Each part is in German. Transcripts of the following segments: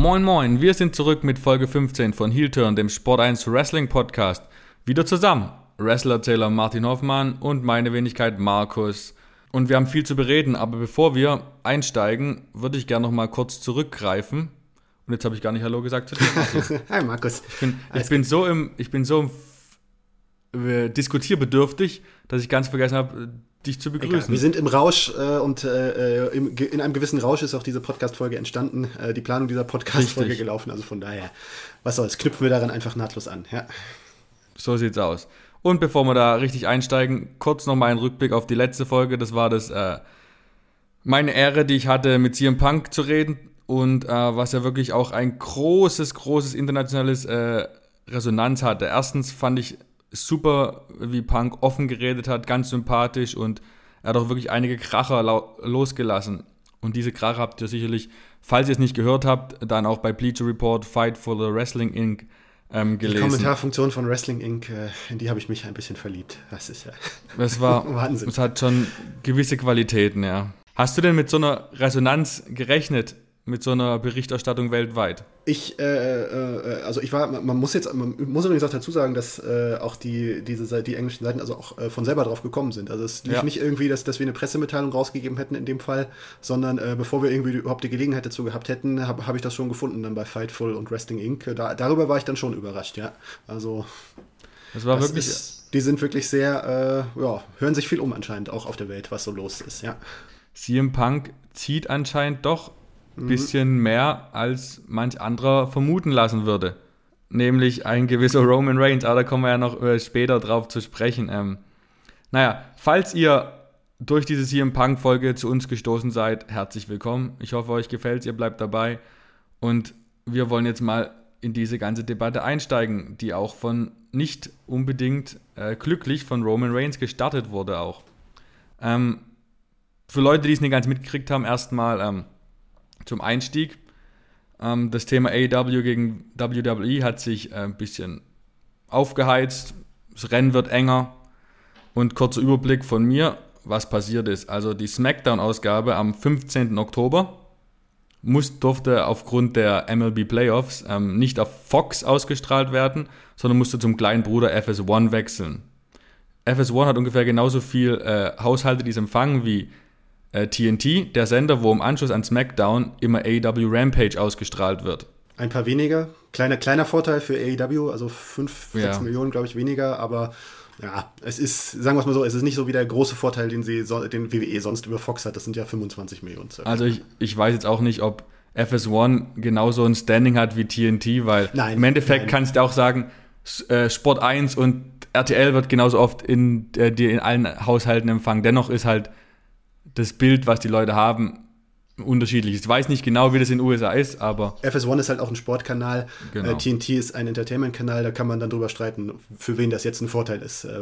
Moin Moin, wir sind zurück mit Folge 15 von Heel Turn, dem Sport 1 Wrestling Podcast. Wieder zusammen. Wrestler-Erzähler Martin Hoffmann und meine Wenigkeit Markus. Und wir haben viel zu bereden, aber bevor wir einsteigen, würde ich gerne noch mal kurz zurückgreifen. Und jetzt habe ich gar nicht Hallo gesagt zu dir. Hi Markus. Ich bin, ich bin so im, ich bin so im, diskutierbedürftig, dass ich ganz vergessen habe, dich zu begrüßen. Egal. Wir sind im Rausch äh, und äh, im, in einem gewissen Rausch ist auch diese Podcast-Folge entstanden, äh, die Planung dieser Podcast-Folge gelaufen. Also von daher, was soll's, knüpfen wir daran einfach nahtlos an. Ja. So sieht's aus. Und bevor wir da richtig einsteigen, kurz nochmal ein Rückblick auf die letzte Folge. Das war das äh, meine Ehre, die ich hatte, mit CM Punk zu reden und äh, was ja wirklich auch ein großes, großes internationales äh, Resonanz hatte. Erstens fand ich super, wie Punk offen geredet hat, ganz sympathisch und er hat auch wirklich einige Kracher losgelassen. Und diese Kracher habt ihr sicherlich, falls ihr es nicht gehört habt, dann auch bei Bleacher Report Fight for the Wrestling Inc. Ähm, gelesen. Die Kommentarfunktion von Wrestling Inc., äh, in die habe ich mich ein bisschen verliebt. Das ist ja. Das war Wahnsinn. Es hat schon gewisse Qualitäten, ja. Hast du denn mit so einer Resonanz gerechnet mit so einer Berichterstattung weltweit? Ich, äh, äh, also ich war, man muss jetzt, man muss übrigens auch dazu sagen, dass äh, auch die, diese, die englischen Seiten also auch äh, von selber drauf gekommen sind. Also es lief ja. nicht irgendwie, dass, dass wir eine Pressemitteilung rausgegeben hätten in dem Fall, sondern äh, bevor wir irgendwie überhaupt die Gelegenheit dazu gehabt hätten, habe hab ich das schon gefunden dann bei Fightful und Wrestling Inc. Da, darüber war ich dann schon überrascht, ja. Also das war das wirklich. Ist, die sind wirklich sehr, äh, ja, hören sich viel um anscheinend auch auf der Welt, was so los ist, ja. CM Punk zieht anscheinend doch mhm. bisschen mehr, als manch anderer vermuten lassen würde. Nämlich ein gewisser Roman Reigns, aber da kommen wir ja noch äh, später drauf zu sprechen. Ähm, naja, falls ihr durch diese CM Punk-Folge zu uns gestoßen seid, herzlich willkommen. Ich hoffe, euch gefällt ihr bleibt dabei. Und wir wollen jetzt mal in diese ganze Debatte einsteigen, die auch von nicht unbedingt äh, glücklich von Roman Reigns gestartet wurde auch. Ähm, für Leute, die es nicht ganz mitgekriegt haben, erstmal ähm, zum Einstieg. Ähm, das Thema AEW gegen WWE hat sich äh, ein bisschen aufgeheizt. Das Rennen wird enger. Und kurzer Überblick von mir, was passiert ist. Also die SmackDown-Ausgabe am 15. Oktober muss, durfte aufgrund der MLB Playoffs ähm, nicht auf Fox ausgestrahlt werden, sondern musste zum kleinen Bruder FS1 wechseln. FS1 hat ungefähr genauso viel äh, Haushalte, die es empfangen, wie äh, TNT, der Sender, wo im Anschluss an SmackDown immer AEW Rampage ausgestrahlt wird. Ein paar weniger. Kleiner, kleiner Vorteil für AEW, also 5, 6 ja. Millionen, glaube ich, weniger, aber ja, es ist, sagen wir es mal so, es ist nicht so wie der große Vorteil, den, sie, den WWE sonst über Fox hat. Das sind ja 25 Millionen. Circa. Also ich, ich weiß jetzt auch nicht, ob FS1 genauso ein Standing hat wie TNT, weil nein, im Endeffekt nein. kannst du auch sagen, äh, Sport 1 und RTL wird genauso oft in, äh, in allen Haushalten empfangen. Dennoch ist halt das Bild, was die Leute haben, unterschiedlich. Ich weiß nicht genau, wie das in den USA ist, aber. FS1 ist halt auch ein Sportkanal. Genau. Äh, TNT ist ein Entertainment-Kanal, da kann man dann drüber streiten, für wen das jetzt ein Vorteil ist, äh,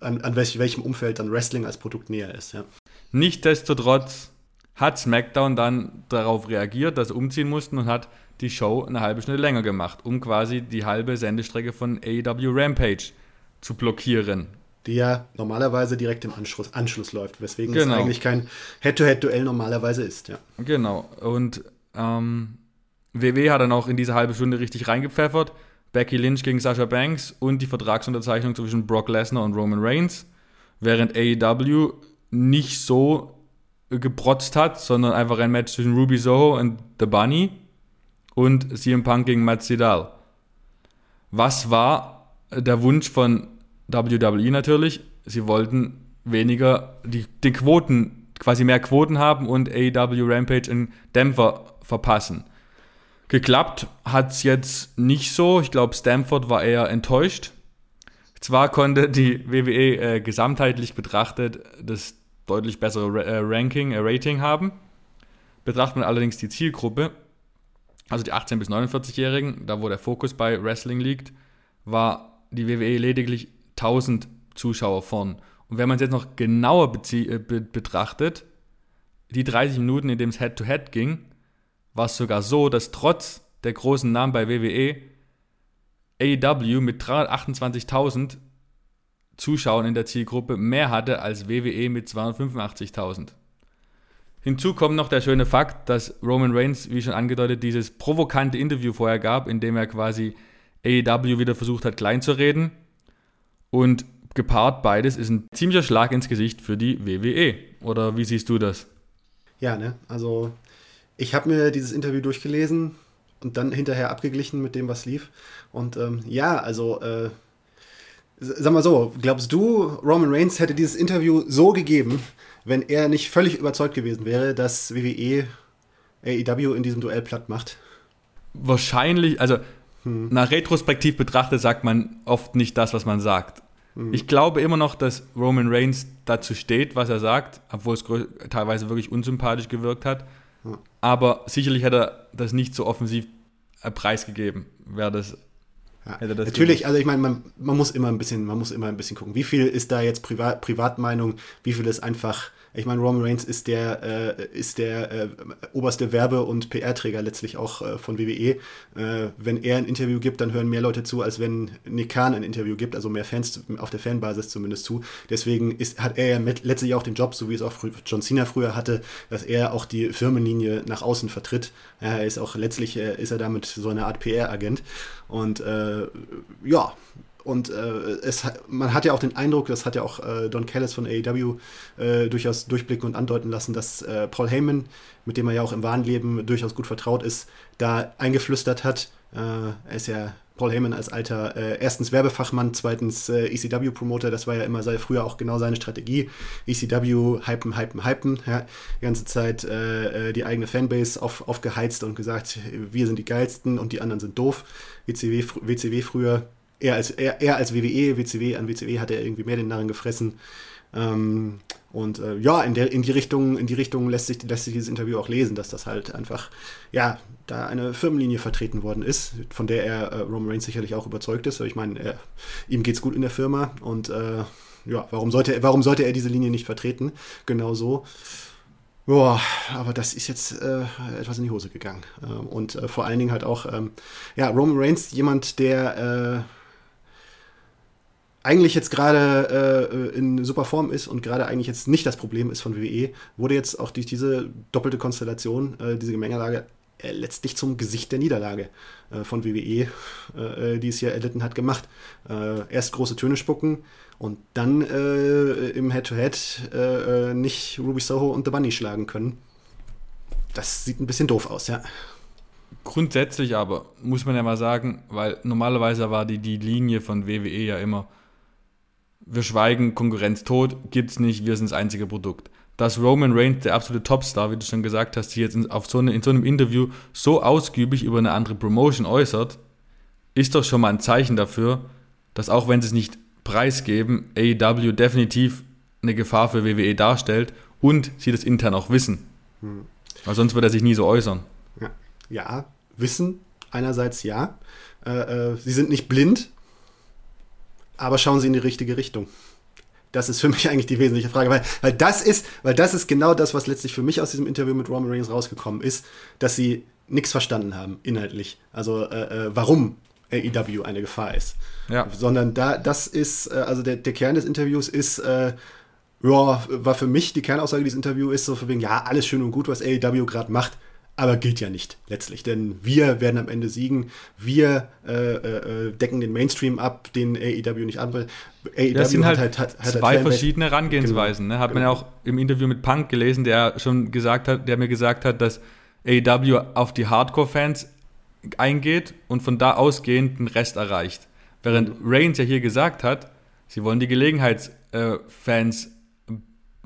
an, an welch, welchem Umfeld dann Wrestling als Produkt näher ist. Ja. Nichtsdestotrotz hat SmackDown dann darauf reagiert, dass sie umziehen mussten und hat die Show eine halbe Stunde länger gemacht, um quasi die halbe Sendestrecke von AEW Rampage zu blockieren die ja normalerweise direkt im Anschluss, Anschluss läuft, weswegen genau. es eigentlich kein Head-to-Head-Duell normalerweise ist. Ja. Genau. Und ähm, WW hat dann auch in diese halbe Stunde richtig reingepfeffert. Becky Lynch gegen Sasha Banks und die Vertragsunterzeichnung zwischen Brock Lesnar und Roman Reigns, während AEW nicht so geprotzt hat, sondern einfach ein Match zwischen Ruby Soho und The Bunny und CM Punk gegen Matt Sydal. Was war der Wunsch von WWE natürlich, sie wollten weniger die, die Quoten, quasi mehr Quoten haben und AEW Rampage in Dämpfer verpassen. Geklappt hat es jetzt nicht so. Ich glaube, Stanford war eher enttäuscht. Zwar konnte die WWE äh, gesamtheitlich betrachtet das deutlich bessere äh, Ranking, äh, Rating haben. Betrachtet man allerdings die Zielgruppe, also die 18- bis 49-Jährigen, da wo der Fokus bei Wrestling liegt, war die WWE lediglich 1000 Zuschauer vorn. Und wenn man es jetzt noch genauer äh, be betrachtet, die 30 Minuten, in denen es Head-to-Head ging, war es sogar so, dass trotz der großen Namen bei WWE AEW mit 328.000 Zuschauern in der Zielgruppe mehr hatte als WWE mit 285.000. Hinzu kommt noch der schöne Fakt, dass Roman Reigns, wie schon angedeutet, dieses provokante Interview vorher gab, in dem er quasi AEW wieder versucht hat, klein zu reden. Und gepaart beides ist ein ziemlicher Schlag ins Gesicht für die WWE. Oder wie siehst du das? Ja, ne? Also ich habe mir dieses Interview durchgelesen und dann hinterher abgeglichen mit dem, was lief. Und ähm, ja, also äh, sag mal so, glaubst du, Roman Reigns hätte dieses Interview so gegeben, wenn er nicht völlig überzeugt gewesen wäre, dass WWE AEW in diesem Duell platt macht? Wahrscheinlich, also hm. nach retrospektiv betrachtet sagt man oft nicht das, was man sagt. Hm. Ich glaube immer noch, dass Roman Reigns dazu steht, was er sagt, obwohl es teilweise wirklich unsympathisch gewirkt hat. Hm. Aber sicherlich hätte er das nicht so offensiv preisgegeben, wäre das ja, natürlich, gemacht. also ich meine, man, man muss immer ein bisschen, man muss immer ein bisschen gucken, wie viel ist da jetzt Privat, Privatmeinung, wie viel ist einfach ich meine, Roman Reigns ist der, äh, ist der äh, oberste Werbe- und PR-Träger letztlich auch äh, von WWE. Äh, wenn er ein Interview gibt, dann hören mehr Leute zu, als wenn Nick Khan ein Interview gibt, also mehr Fans auf der Fanbasis zumindest zu. Deswegen ist, hat er ja letztlich auch den Job, so wie es auch John Cena früher hatte, dass er auch die Firmenlinie nach außen vertritt. Ja, er ist auch letztlich, äh, ist er damit so eine Art PR-Agent. Und äh, ja, und äh, es, man hat ja auch den Eindruck, das hat ja auch äh, Don Callis von AEW äh, durchaus durchblicken und andeuten lassen, dass äh, Paul Heyman, mit dem er ja auch im wahren Leben durchaus gut vertraut ist, da eingeflüstert hat. Äh, er ist ja Paul Heyman als alter, äh, erstens Werbefachmann, zweitens ECW-Promoter, das war ja immer sei, früher auch genau seine Strategie. ECW hypen, hypen, hypen, ja, die ganze Zeit die eigene Fanbase auf, aufgeheizt und gesagt, wir sind die geilsten und die anderen sind doof. WCW, WCW früher er als, er, er als WWE, WCW, an WCW hat er irgendwie mehr den Narren gefressen. Ähm, und äh, ja, in, der, in die Richtung, in die Richtung lässt sich, lässt sich dieses Interview auch lesen, dass das halt einfach, ja, da eine Firmenlinie vertreten worden ist, von der er äh, Roman Reigns sicherlich auch überzeugt ist. Ich meine, er, ihm geht's gut in der Firma und äh, ja, warum sollte, er, warum sollte er diese Linie nicht vertreten? Genau so. Boah, aber das ist jetzt äh, etwas in die Hose gegangen. Ähm, und äh, vor allen Dingen halt auch, ähm, ja, Roman Reigns, jemand, der äh, eigentlich jetzt gerade äh, in super Form ist und gerade eigentlich jetzt nicht das Problem ist von WWE, wurde jetzt auch durch diese doppelte Konstellation, äh, diese Gemengelage, äh, letztlich zum Gesicht der Niederlage äh, von WWE, äh, die es hier erlitten hat, gemacht. Äh, erst große Töne spucken und dann im Head-to-Head -Head, nicht Ruby Soho und The Bunny schlagen können. Das sieht ein bisschen doof aus, ja. Grundsätzlich aber, muss man ja mal sagen, weil normalerweise war die, die Linie von WWE ja immer, wir schweigen, Konkurrenz tot, gibt's nicht, wir sind das einzige Produkt. Dass Roman Reigns, der absolute Topstar, wie du schon gesagt hast, sich jetzt in, auf so eine, in so einem Interview so ausgiebig über eine andere Promotion äußert, ist doch schon mal ein Zeichen dafür, dass auch wenn sie es nicht preisgeben, AEW definitiv eine Gefahr für WWE darstellt und sie das intern auch wissen. Hm. Weil sonst würde er sich nie so äußern. Ja, ja wissen einerseits ja. Äh, äh, sie sind nicht blind, aber schauen Sie in die richtige Richtung. Das ist für mich eigentlich die wesentliche Frage, weil, weil, das ist, weil das ist genau das, was letztlich für mich aus diesem Interview mit Roman Reigns rausgekommen ist, dass sie nichts verstanden haben, inhaltlich. Also äh, äh warum AEW eine Gefahr ist. Ja. Sondern da, das ist, äh, also der, der Kern des Interviews ist, äh, ja, war für mich die Kernaussage dieses Interviews ist so von wegen, ja, alles schön und gut, was AEW gerade macht, aber gilt ja nicht letztlich, denn wir werden am Ende siegen. Wir äh, äh, decken den Mainstream ab, den AEW nicht an. AEW das sind halt, halt, hat, hat zwei verschiedene Herangehensweisen. Genau. Ne? Hat genau. man ja auch im Interview mit Punk gelesen, der schon gesagt hat, der mir gesagt hat, dass AEW auf die Hardcore-Fans eingeht und von da ausgehend den Rest erreicht. Während mhm. Reigns ja hier gesagt hat, sie wollen die Gelegenheitsfans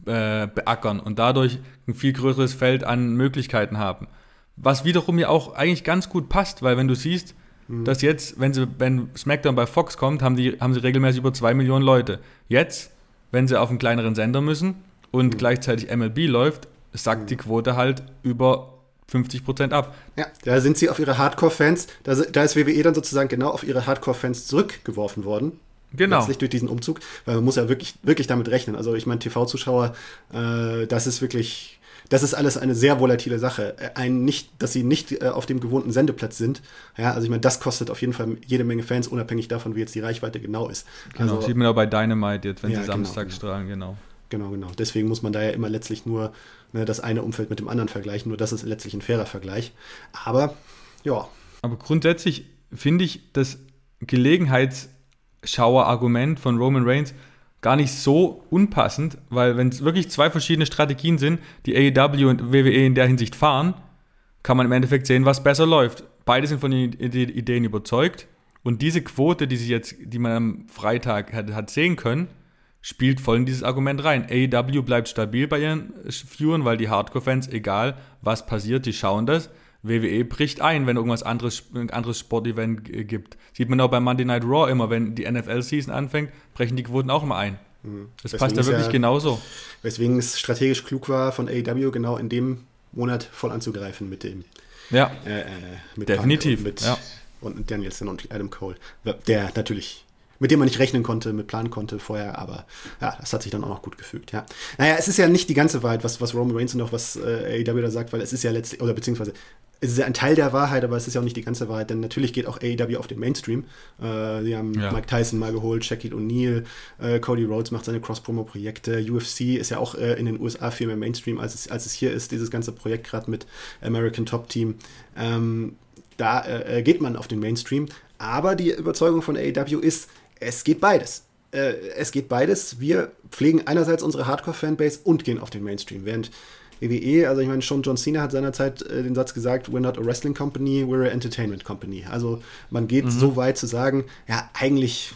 äh, beackern und dadurch ein viel größeres Feld an Möglichkeiten haben. Was wiederum ja auch eigentlich ganz gut passt, weil wenn du siehst, mhm. dass jetzt, wenn, sie, wenn SmackDown bei Fox kommt, haben, die, haben sie regelmäßig über zwei Millionen Leute. Jetzt, wenn sie auf einen kleineren Sender müssen und mhm. gleichzeitig MLB läuft, sackt mhm. die Quote halt über 50 Prozent ab. Ja, da sind sie auf ihre Hardcore-Fans, da, da, ist WWE dann sozusagen genau auf ihre Hardcore-Fans zurückgeworfen worden. Genau. Letztlich durch diesen Umzug, weil man muss ja wirklich, wirklich damit rechnen. Also ich meine, TV-Zuschauer, äh, das ist wirklich das ist alles eine sehr volatile Sache. Ein nicht, dass sie nicht äh, auf dem gewohnten Sendeplatz sind. Ja, also ich meine, das kostet auf jeden Fall jede Menge Fans, unabhängig davon, wie jetzt die Reichweite genau ist. Genau, also, sieht man auch bei Dynamite jetzt, wenn ja, sie Samstag genau, strahlen, genau. Genau, genau. Deswegen muss man da ja immer letztlich nur ne, das eine Umfeld mit dem anderen vergleichen. Nur das ist letztlich ein fairer Vergleich. Aber ja. Aber grundsätzlich finde ich das Gelegenheitsschauer-Argument von Roman Reigns gar nicht so unpassend, weil wenn es wirklich zwei verschiedene Strategien sind, die AEW und WWE in der Hinsicht fahren, kann man im Endeffekt sehen, was besser läuft. Beide sind von den Ideen überzeugt und diese Quote, die sich jetzt, die man am Freitag hat, hat sehen können, spielt voll in dieses Argument rein. AEW bleibt stabil bei ihren Viewern, weil die Hardcore-Fans, egal was passiert, die schauen das. WWE bricht ein, wenn irgendwas anderes, ein anderes Sportevent gibt. Sieht man auch bei Monday Night Raw immer, wenn die NFL-Season anfängt, brechen die Quoten auch immer ein. Mhm. Das passt ja wirklich ja, genauso. Weswegen es strategisch klug war, von AEW genau in dem Monat voll anzugreifen mit dem. Ja, äh, äh, mit definitiv. Und mit, ja. und Danielson und Adam Cole, der natürlich mit dem man nicht rechnen konnte, mit planen konnte vorher, aber ja, das hat sich dann auch noch gut gefügt, ja. Naja, es ist ja nicht die ganze Wahrheit, was, was Roman Reigns und auch was äh, AEW da sagt, weil es ist ja letztlich, oder beziehungsweise es ist ja ein Teil der Wahrheit, aber es ist ja auch nicht die ganze Wahrheit, denn natürlich geht auch AEW auf den Mainstream. Äh, sie haben ja. Mike Tyson mal geholt, Shaquille O'Neal, äh, Cody Rhodes macht seine Cross-Promo-Projekte, UFC ist ja auch äh, in den USA viel mehr Mainstream, als es, als es hier ist, dieses ganze Projekt gerade mit American Top Team. Ähm, da äh, geht man auf den Mainstream, aber die Überzeugung von AEW ist, es geht beides. Äh, es geht beides. Wir pflegen einerseits unsere Hardcore-Fanbase und gehen auf den Mainstream, während WWE, also ich meine, schon John Cena hat seinerzeit äh, den Satz gesagt, we're not a wrestling company, we're a entertainment company. Also man geht mhm. so weit zu sagen, ja, eigentlich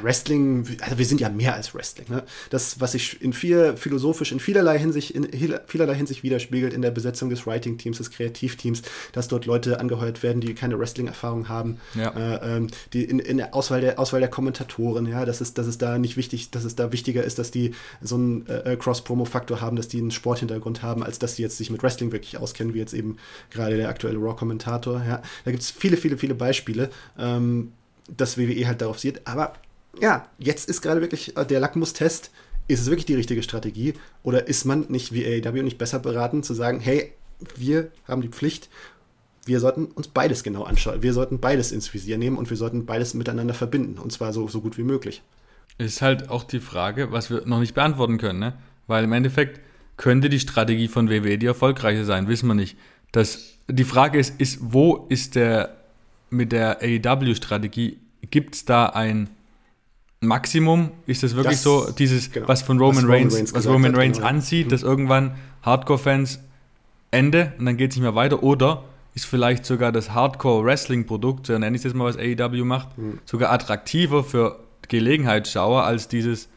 Wrestling, also wir sind ja mehr als Wrestling. Ne? Das, was sich in viel, philosophisch in vielerlei Hinsicht, in vielerlei Hinsicht widerspiegelt in der Besetzung des Writing-Teams, des Kreativteams, dass dort Leute angeheuert werden, die keine Wrestling-Erfahrung haben, ja. äh, ähm, die in, in, der Auswahl der Auswahl der Kommentatoren, ja, dass es, dass es da nicht wichtig, dass es da wichtiger ist, dass die so einen äh, Cross-Promo-Faktor haben, dass die einen Sporthintergrund haben, als dass die jetzt sich mit Wrestling wirklich auskennen, wie jetzt eben gerade der aktuelle Raw-Kommentator. Ja. Da gibt es viele, viele, viele Beispiele. Ähm, dass WWE halt darauf sieht, aber ja, jetzt ist gerade wirklich äh, der Lackmustest, ist es wirklich die richtige Strategie oder ist man nicht wie AEW nicht besser beraten zu sagen, hey, wir haben die Pflicht, wir sollten uns beides genau anschauen, wir sollten beides ins Visier nehmen und wir sollten beides miteinander verbinden und zwar so, so gut wie möglich. Ist halt auch die Frage, was wir noch nicht beantworten können, ne? weil im Endeffekt könnte die Strategie von WWE die erfolgreiche sein, wissen wir nicht. Das, die Frage ist, ist, wo ist der mit der AEW-Strategie, gibt es da ein Maximum ist das wirklich das, so, dieses, genau, was von Roman, Reigns, Reigns, was Roman Reigns genau. anzieht, mhm. dass irgendwann Hardcore-Fans Ende und dann geht es nicht mehr weiter oder ist vielleicht sogar das Hardcore-Wrestling-Produkt, so nenne ich das mal, was AEW macht, mhm. sogar attraktiver für Gelegenheitsschauer als dieses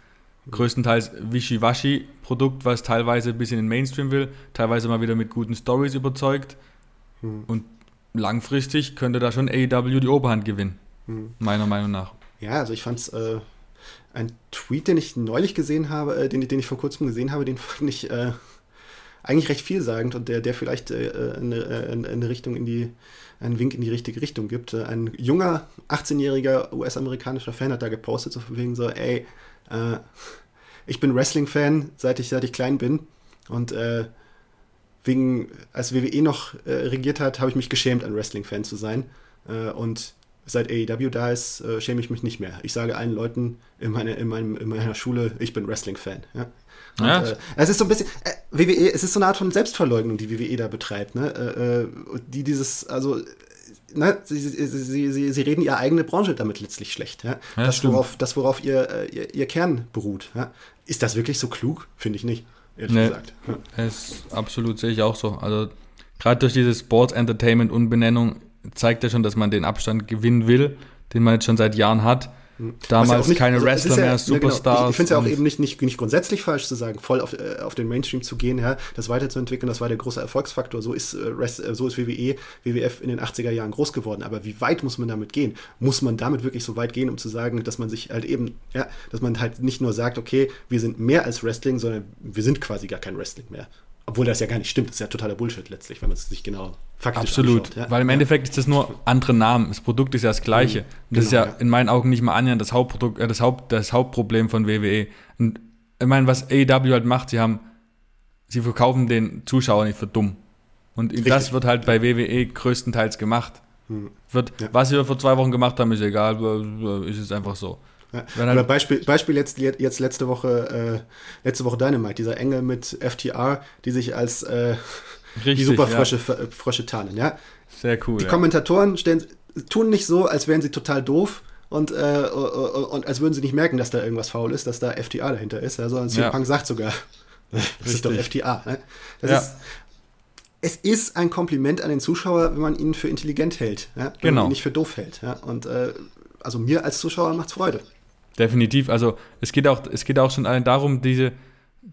größtenteils Wischiwaschi-Produkt, was teilweise ein bisschen in den Mainstream will, teilweise mal wieder mit guten Stories überzeugt. Mhm. Und langfristig könnte da schon AEW die Oberhand gewinnen, mhm. meiner Meinung nach. Ja, also ich fand es äh, ein Tweet, den ich neulich gesehen habe, äh, den, den ich vor kurzem gesehen habe, den fand ich äh, eigentlich recht vielsagend und der, der vielleicht äh, äh, eine, eine, Richtung in die, einen Wink in die richtige Richtung gibt. Äh, ein junger, 18-jähriger US-amerikanischer Fan hat da gepostet, so von wegen so, ey, ich bin Wrestling-Fan, seit ich, seit ich klein bin und wegen, als WWE noch regiert hat, habe ich mich geschämt, ein Wrestling-Fan zu sein. und seit AEW da ist, äh, schäme ich mich nicht mehr. Ich sage allen Leuten in, meine, in, meinem, in meiner Schule, ich bin Wrestling-Fan. Ja? Und, ja. Äh, es ist so ein bisschen, äh, WWE, es ist so eine Art von Selbstverleugnung, die WWE da betreibt, ne? Äh, äh die dieses, also, ne, sie, sie, sie, sie, reden ihre eigene Branche damit letztlich schlecht, ja? ja das, worauf, das, worauf ihr, äh, ihr, ihr Kern beruht, ja? Ist das wirklich so klug? Finde ich nicht, ehrlich nee, gesagt. Es absolut sehe ich auch so. Also, gerade durch diese Sports Entertainment Unbenennung zeigt ja schon, dass man den Abstand gewinnen will, den man jetzt schon seit Jahren hat. Hm. Damals nicht, keine also Wrestler ja, mehr, Superstars. Genau. Ich, ich finde es ja auch eben nicht, nicht, nicht grundsätzlich falsch zu sagen, voll auf, äh, auf den Mainstream zu gehen, ja, das weiterzuentwickeln, das war der große Erfolgsfaktor. So ist, äh, Rest, äh, so ist WWE, WWF in den 80er Jahren groß geworden. Aber wie weit muss man damit gehen? Muss man damit wirklich so weit gehen, um zu sagen, dass man sich halt eben, ja, dass man halt nicht nur sagt, okay, wir sind mehr als Wrestling, sondern wir sind quasi gar kein Wrestling mehr. Obwohl das ja gar nicht stimmt, das ist ja totaler Bullshit letztlich, wenn man es sich genau faktisch Absolut, anschaut, ja? weil im Endeffekt ist das nur andere Namen. Das Produkt ist ja das gleiche. Mhm, und das genau, ist ja, ja, in meinen Augen nicht mal annähernd das Hauptprodukt, äh, das, Haupt, das Hauptproblem von WWE. Und ich meine, was AEW halt macht, sie haben, sie verkaufen den Zuschauer nicht für dumm. Und Richtig. das wird halt bei WWE größtenteils gemacht. Mhm. Wird, ja. Was wir vor zwei Wochen gemacht haben, ist egal, ist es einfach so. Ja. Halt Beispiel, Beispiel jetzt, jetzt letzte Woche, äh, letzte Woche Dynamite, dieser Engel mit FTR, die sich als äh, Richtig, die Superfrösche ja. Frösche tarnen, ja. Sehr cool. Die ja. Kommentatoren stellen, tun nicht so, als wären sie total doof und, äh, und als würden sie nicht merken, dass da irgendwas faul ist, dass da FTA dahinter ist, ja, sondern CM. Punk sagt sogar, das Richtig. ist doch FTA. Ne? Das ja. ist, es ist ein Kompliment an den Zuschauer, wenn man ihn für intelligent hält, ja? wenn genau. man ihn nicht für doof hält. Ja? Und äh, also mir als Zuschauer macht es Freude. Definitiv. Also es geht auch, es geht auch schon darum, diese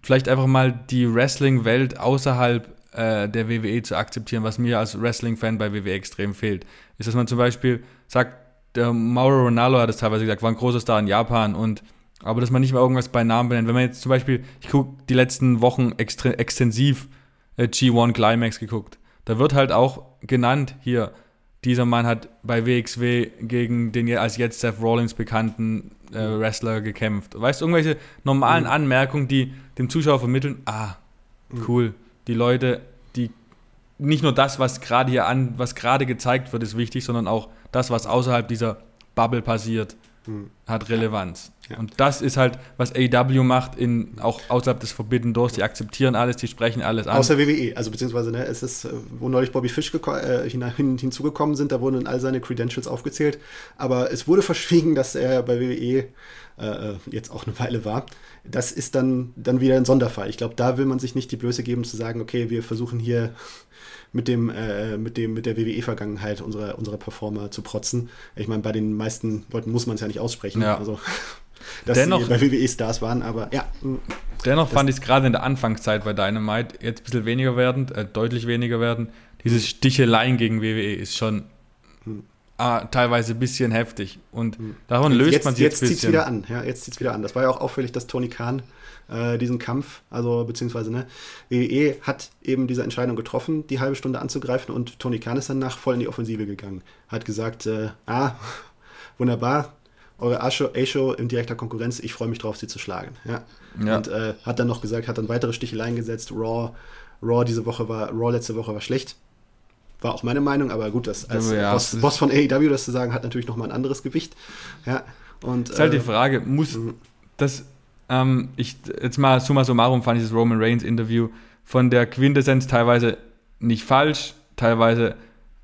vielleicht einfach mal die Wrestling-Welt außerhalb äh, der WWE zu akzeptieren, was mir als Wrestling-Fan bei WWE extrem fehlt. Ist, dass man zum Beispiel sagt, der Mauro Ronaldo hat es teilweise gesagt, war ein großer Star in Japan und aber dass man nicht mal irgendwas bei Namen benennt. Wenn man jetzt zum Beispiel, ich gucke die letzten Wochen extensiv äh, G1 Climax geguckt, da wird halt auch genannt hier, dieser Mann hat bei WXW gegen den als jetzt Seth Rollins bekannten äh, Wrestler gekämpft. Weißt du, irgendwelche normalen mhm. Anmerkungen, die dem Zuschauer vermitteln, ah, mhm. cool, die Leute, die nicht nur das, was gerade hier an, was gerade gezeigt wird, ist wichtig, sondern auch das, was außerhalb dieser Bubble passiert, hm. hat Relevanz. Ja. Und das ist halt, was AEW macht, in, auch außerhalb des Forbidden Doors. Die akzeptieren alles, die sprechen alles an. Außer WWE, also beziehungsweise, ne, es ist, wo neulich Bobby Fish äh, hin, hin, hinzugekommen sind, da wurden dann all seine Credentials aufgezählt. Aber es wurde verschwiegen, dass er bei WWE äh, jetzt auch eine Weile war. Das ist dann, dann wieder ein Sonderfall. Ich glaube, da will man sich nicht die Blöße geben zu sagen, okay, wir versuchen hier mit dem, äh, mit dem, mit der WWE-Vergangenheit unserer, unserer Performer zu protzen. Ich meine, bei den meisten Leuten muss man es ja nicht aussprechen. Ja. Also, dass dennoch, sie bei WWE Stars waren, aber ja. Dennoch fand ich es gerade in der Anfangszeit bei Dynamite jetzt ein bisschen weniger werdend, äh, deutlich weniger werden. Dieses Sticheleien gegen WWE ist schon hm. ah, teilweise ein bisschen heftig. Und hm. davon löst jetzt, man sich jetzt, jetzt zieht es wieder an. Ja, jetzt zieht es wieder an. Das war ja auch auffällig, dass Tony Khan äh, diesen Kampf, also beziehungsweise ne, WWE hat eben diese Entscheidung getroffen, die halbe Stunde anzugreifen und Tony Khan ist danach voll in die Offensive gegangen. Hat gesagt, äh, ah, wunderbar, eure A-Show in direkter Konkurrenz, ich freue mich drauf, sie zu schlagen. Ja. ja. Und äh, hat dann noch gesagt, hat dann weitere Sticheleien gesetzt, Raw, Raw diese Woche war, Raw letzte Woche war schlecht. War auch meine Meinung, aber gut, das als ja, Boss, Boss, von AEW das zu sagen, hat natürlich nochmal ein anderes Gewicht. Ja. Und, ist halt die äh, Frage, muss mhm. das ähm, ich, jetzt mal summa summarum fand ich das Roman Reigns Interview von der Quintessenz teilweise nicht falsch, teilweise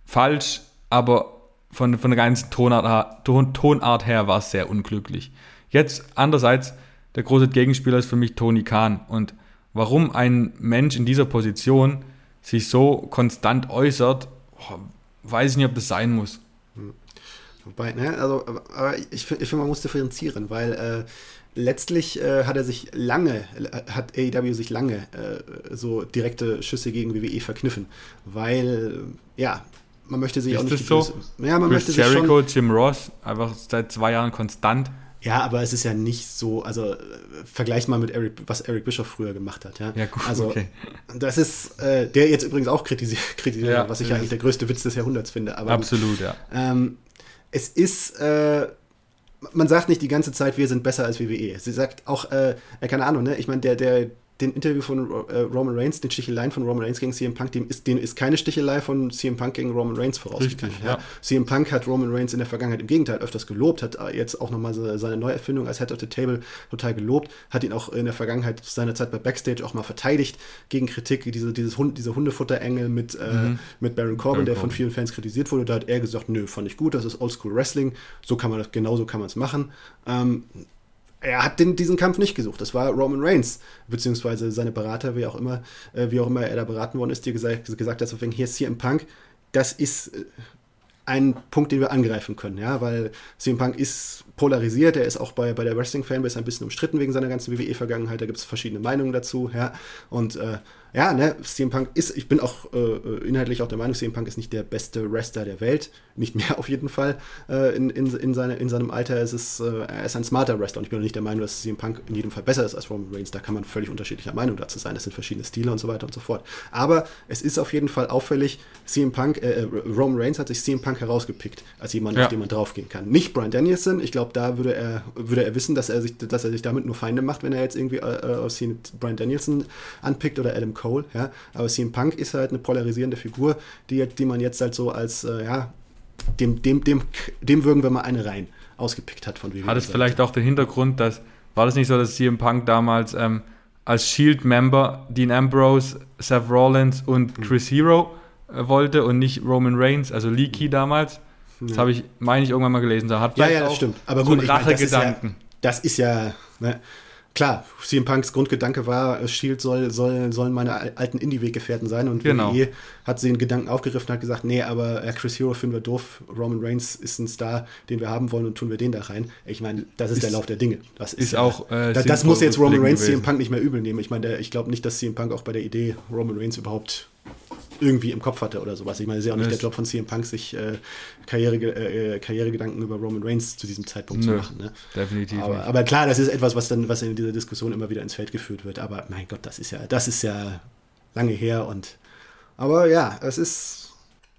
falsch, aber von, von der ganzen Tonart, Ton, Tonart her war es sehr unglücklich. Jetzt andererseits, der große Gegenspieler ist für mich Tony Khan. Und warum ein Mensch in dieser Position sich so konstant äußert, weiß ich nicht, ob das sein muss. Wobei, ne, also, aber ich, ich finde, man muss differenzieren, weil äh, letztlich äh, hat er sich lange, äh, hat AEW sich lange äh, so direkte Schüsse gegen WWE verkniffen, weil, ja, man möchte sich ist auch nicht. Das so? Ja, man Chris möchte Jericho, sich schon, Jim Ross, einfach seit zwei Jahren konstant. Ja, aber es ist ja nicht so, also vergleich mal mit Eric, was Eric Bischoff früher gemacht hat, ja. Ja, gut, also, okay. Das ist, äh, der jetzt übrigens auch kritisiert, kritisiert ja, was ich eigentlich der größte Witz des Jahrhunderts finde. Aber, absolut, ja. Ähm, es ist, äh, man sagt nicht die ganze Zeit, wir sind besser als WWE. Sie sagt auch, äh, keine Ahnung, ne? Ich meine, der, der, den Interview von äh, Roman Reigns, den Sticheleien von Roman Reigns gegen CM Punk, dem ist, dem ist keine Stichelei von CM Punk gegen Roman Reigns vorausgegangen. Richtig, ja. CM Punk hat Roman Reigns in der Vergangenheit im Gegenteil öfters gelobt, hat äh, jetzt auch nochmal seine Neuerfindung als Head of the Table total gelobt, hat ihn auch in der Vergangenheit seiner Zeit bei Backstage auch mal verteidigt gegen Kritik, diese, dieses Hund, diese Hundefutterengel mit, äh, mhm. mit Baron Corbin, Baron der von vielen Fans kritisiert wurde. Da hat er gesagt, nö, fand ich gut, das ist Oldschool Wrestling, so kann man das, genauso kann man es machen. Ähm, er hat den, diesen Kampf nicht gesucht. Das war Roman Reigns, beziehungsweise seine Berater, wie auch immer, äh, wie auch immer er da beraten worden ist, die gesagt, gesagt hat, hier ist CM Punk, das ist äh, ein Punkt, den wir angreifen können, ja, weil CM Punk ist polarisiert, er ist auch bei, bei der Wrestling-Fanbase ein bisschen umstritten wegen seiner ganzen WWE-Vergangenheit, da gibt es verschiedene Meinungen dazu, ja, und äh, ja, ne, CM Punk ist, ich bin auch äh, inhaltlich auch der Meinung, CM Punk ist nicht der beste Wrestler der Welt, nicht mehr auf jeden Fall. Äh, in, in, in, seine, in seinem Alter ist es, äh, er ist ein smarter Wrestler und ich bin auch nicht der Meinung, dass CM Punk in jedem Fall besser ist als Roman Reigns. Da kann man völlig unterschiedlicher Meinung dazu sein. Das sind verschiedene Stile und so weiter und so fort. Aber es ist auf jeden Fall auffällig, CM Punk, äh, äh, Roman Reigns hat sich CM Punk herausgepickt als jemand, ja. auf den man draufgehen kann. Nicht Brian Danielson. Ich glaube, da würde er, würde er wissen, dass er sich, dass er sich damit nur Feinde macht, wenn er jetzt irgendwie äh, äh Brian Danielson anpickt oder Adam Cole. Ja? Aber CM Punk ist halt eine polarisierende Figur, die, die man jetzt halt so als, äh, ja, dem, dem, dem, dem würgen wir mal eine rein. ausgepickt hat von WWE. Hat es vielleicht auch den Hintergrund, dass, war das nicht so, dass CM Punk damals ähm, als Shield-Member Dean Ambrose, Seth Rollins und Chris Hero äh, wollte und nicht Roman Reigns, also Leaky damals? Das habe ich, meine ich, irgendwann mal gelesen. Da hat ja, ja, das stimmt. Aber so gut, ich meine, das ist ja-. Das ist ja, ne, klar, CM Punks Grundgedanke war, äh, Shield soll, soll, sollen meine al- alten Indie-Weggefährten sein und Genau. WWE hat sie den Gedanken aufgegriffen und hat gesagt, nee, aber äh, Chris Hero finden wir doof, Roman Reigns ist ein Star, den wir haben wollen und tun wir den da rein. Ich meine, das ist, der Lauf der Dinge. Das ist auch, äh, da, das muss jetzt Roman Reigns gewesen. CM Punk nicht mehr übel nehmen. Ich meine, ich glaube nicht, dass CM Punk auch bei der Idee Roman Reigns überhaupt irgendwie im Kopf hatte oder sowas. Ich meine, es ist ja auch nicht der Job von CM Punk, sich äh, Karriere, äh, Karrieregedanken über Roman Reigns zu diesem Zeitpunkt zu Nö. machen. Ne? Definitiv Aber, aber klar, das ist etwas, was dann, was in dieser Diskussion immer wieder ins Feld geführt wird. Aber mein Gott, das ist ja, das ist ja lange her und aber ja, es ist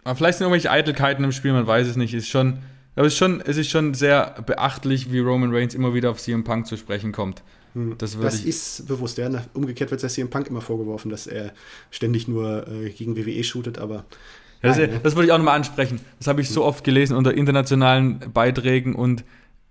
Aber vielleicht sind irgendwelche Eitelkeiten im Spiel, man weiß es nicht. Ist schon, aber es ist schon, es ist schon sehr beachtlich, wie Roman Reigns immer wieder auf CM Punk zu sprechen kommt. Das würde das ich. ist bewusst. Ja. Umgekehrt wird der CM Punk immer vorgeworfen, dass er ständig nur äh, gegen WWE shootet, aber Ja, das, Nein, ne? das würde ich auch nochmal ansprechen. Das habe ich so oft gelesen unter internationalen Beiträgen und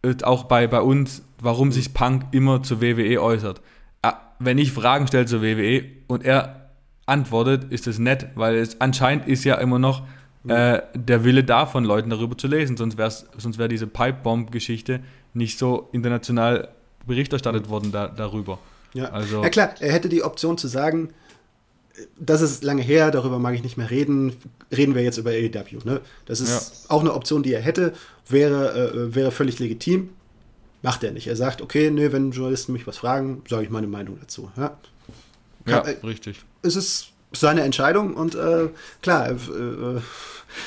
äh, auch bei, bei uns, warum sich Punk immer zur WWE äußert. Ah, Wenn ich Fragen stelle zur WWE und er antwortet, ist das nett, weil es anscheinend ist ja immer noch äh, der Wille da von Leuten darüber zu lesen, sonst wäre sonst wär diese Pipebomb-Geschichte nicht so international Bericht erstattet worden da, darüber. Ja. Also- ja klar, er hätte die Option zu sagen, das ist lange her, darüber mag ich nicht mehr reden, reden wir jetzt über AEW. Ne? Das ist auch eine Option, die er hätte, wäre, äh, wäre völlig legitim. Macht er nicht. Er sagt, okay, nee, wenn Journalisten mich was fragen, sage ich meine Meinung dazu. Ja? Ja, Kann- äh, richtig. es ist seine Entscheidung und äh, klar, äh, äh,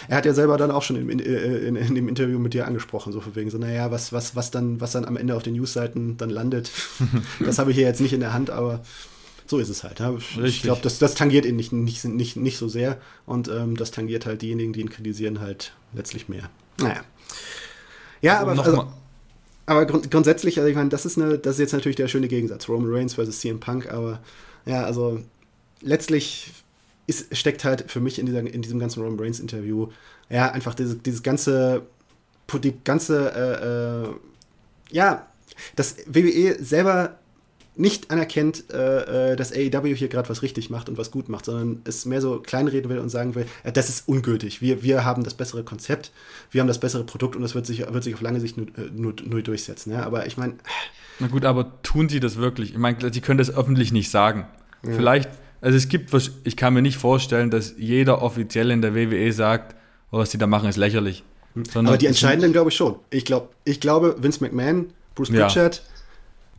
er hat ja selber dann auch schon in, in, in, in dem Interview mit dir angesprochen, so von wegen so, naja, was, was, was, dann, was dann am Ende auf den Newsseiten dann landet, das habe ich hier jetzt nicht in der Hand, aber so ist es halt. Ja. Ich glaube, das, das tangiert ihn nicht, nicht, nicht, nicht so sehr und ähm, das tangiert halt diejenigen, die ihn kritisieren, halt letztlich mehr. Naja. Ja, aber, noch also, aber grund grundsätzlich, also ich meine, das ist, eine, das ist jetzt natürlich der schöne Gegensatz. Roman Reigns versus CM Punk, aber ja, also letztlich ist, steckt halt für mich in, dieser, in diesem ganzen Roman Reigns Interview ja einfach dieses, dieses ganze, die ganze, äh, äh, ja, dass WWE selber nicht anerkennt, äh, äh, dass AEW hier gerade was richtig macht und was gut macht, sondern es mehr so kleinreden will und sagen will, äh, das ist ungültig. Wir, wir haben das bessere Konzept, wir haben das bessere Produkt und das wird sich, wird sich auf lange Sicht nur, äh, nur, nur durchsetzen. Ja? Aber ich meine, Na gut, aber tun sie das wirklich? Ich meine, sie können das öffentlich nicht sagen. Vielleicht, also es gibt, was- ich kann mir nicht vorstellen, dass jeder offiziell in der WWE sagt, oh, was die da machen, ist lächerlich. Sondern aber die entscheidenden glaube ich schon. Ich, glaub, ich glaube, Vince McMahon, Bruce Ja. Pritchard,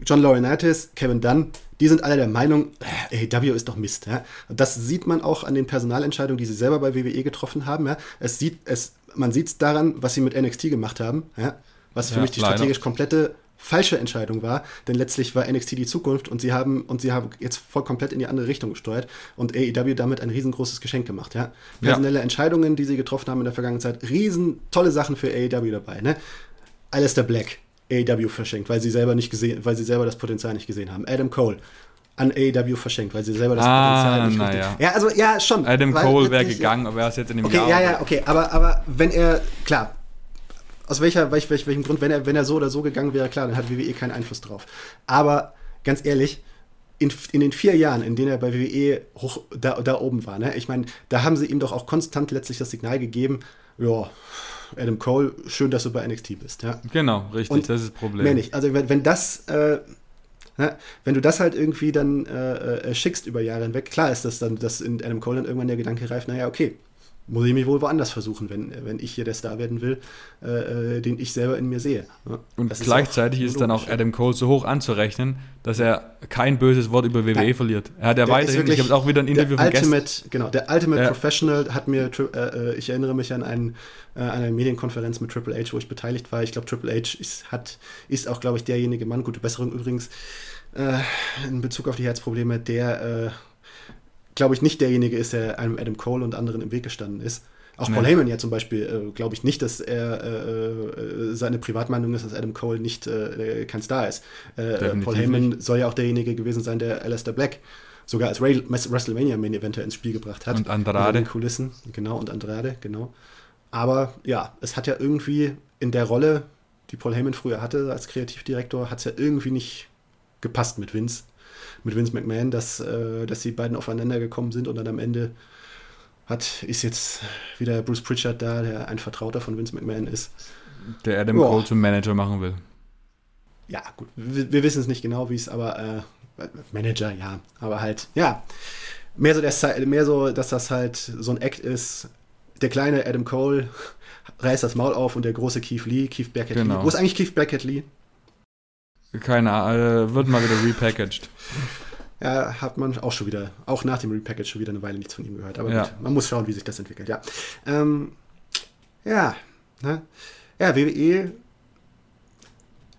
John Laurinaitis, Kevin Dunn, die sind alle der Meinung, äh, AEW ist doch Mist. Ja? Und das sieht man auch an den Personalentscheidungen, die sie selber bei WWE getroffen haben. Ja? Es sieht, es, man sieht es daran, was sie mit NXT gemacht haben, ja? was für Ja, mich die leider. strategisch komplette falsche Entscheidung war, denn letztlich war NXT die Zukunft und sie haben und sie haben jetzt voll komplett in die andere Richtung gesteuert und AEW damit ein riesengroßes Geschenk gemacht, ja. Ja. Personelle Entscheidungen, die sie getroffen haben in der vergangenen Zeit, riesen tolle Sachen für AEW dabei, ne? Alistair Black, AEW verschenkt, weil sie selber nicht gesehen, weil sie selber das Potenzial nicht gesehen haben. Adam Cole an AEW verschenkt, weil sie selber das Ah, Potenzial nicht na ja. Ja, also ja, schon. Adam Cole wäre gegangen, aber er ist jetzt in dem Okay, Jahr. ja, ja, okay, aber, aber wenn er, klar, aus welcher, welch, welch, welchem Grund, wenn er, wenn er so oder so gegangen wäre, klar, dann hat WWE keinen Einfluss drauf. Aber ganz ehrlich, in, in den vier Jahren, in denen er bei WWE hoch, da, da oben war, ne, ich meine, da haben sie ihm doch auch konstant letztlich das Signal gegeben, ja, Adam Cole, schön, dass du bei NXT bist, ja. Genau, richtig, Und das ist das Problem. Mehr nicht. Also wenn, wenn das, äh, ne, wenn du das halt irgendwie dann äh, äh, schickst über Jahre hinweg, klar ist das dann, dass in Adam Cole dann irgendwann der Gedanke reift, naja, okay, muss ich mich wohl woanders versuchen, wenn, wenn ich hier der Star werden will, äh, äh, den ich selber in mir sehe. ne? Und Das ist gleichzeitig auch ist, dann auch. Adam Cole so hoch anzurechnen, dass er kein böses Wort über WWE Nein. verliert. Er hat ja Der ist weiterhin, ich habe auch wieder ein Interview der von gestern. Ultimate, genau, der Ultimate Ja. Professional hat mir, äh, äh, ich erinnere mich an einen, äh, eine Medienkonferenz mit Triple H, wo ich beteiligt war. Ich glaube, Triple H ist, hat, ist auch, glaube ich, derjenige Mann, gute Besserung übrigens, äh, in Bezug auf die Herzprobleme, der, glaube ich, nicht derjenige ist, der einem Adam Cole und anderen im Weg gestanden ist. Auch Paul Nee. Heyman ja zum Beispiel, äh, glaube ich nicht, dass er äh, äh, seine Privatmeinung ist, dass Adam Cole nicht äh, kein Star ist. Äh, Paul Heyman soll ja auch derjenige gewesen sein, der Alistair Black sogar als Ray- WrestleMania Main Eventer ins Spiel gebracht hat. Und Andrade. Hinter den Kulissen, genau, und Andrade, genau. Aber ja, es hat ja irgendwie in der Rolle, die Paul Heyman früher hatte als Kreativdirektor, hat es ja irgendwie nicht gepasst mit Vince, mit Vince McMahon, dass, äh, dass die beiden aufeinander gekommen sind und dann am Ende hat, ist jetzt wieder Bruce Pritchard da, der ein Vertrauter von Vince McMahon ist. Der Adam Boah. Cole zum Manager machen will. Ja, gut, wir, wir wissen es nicht genau, wie es, aber äh, Manager, ja, aber halt, ja, mehr so, der, mehr so, dass das halt so ein Act ist. Der kleine Adam Cole reißt das Maul auf und der große Keith Lee, Keith Beckett genau. Lee. Wo ist eigentlich Keith Beckett Lee? Keine Ahnung, äh, wird mal wieder repackaged. Ja, hat man auch schon wieder, auch nach dem Repackage schon wieder eine Weile nichts von ihm gehört. Aber ja. gut, man muss schauen, wie sich das entwickelt, ja. Ähm, ja, ne? ja, WWE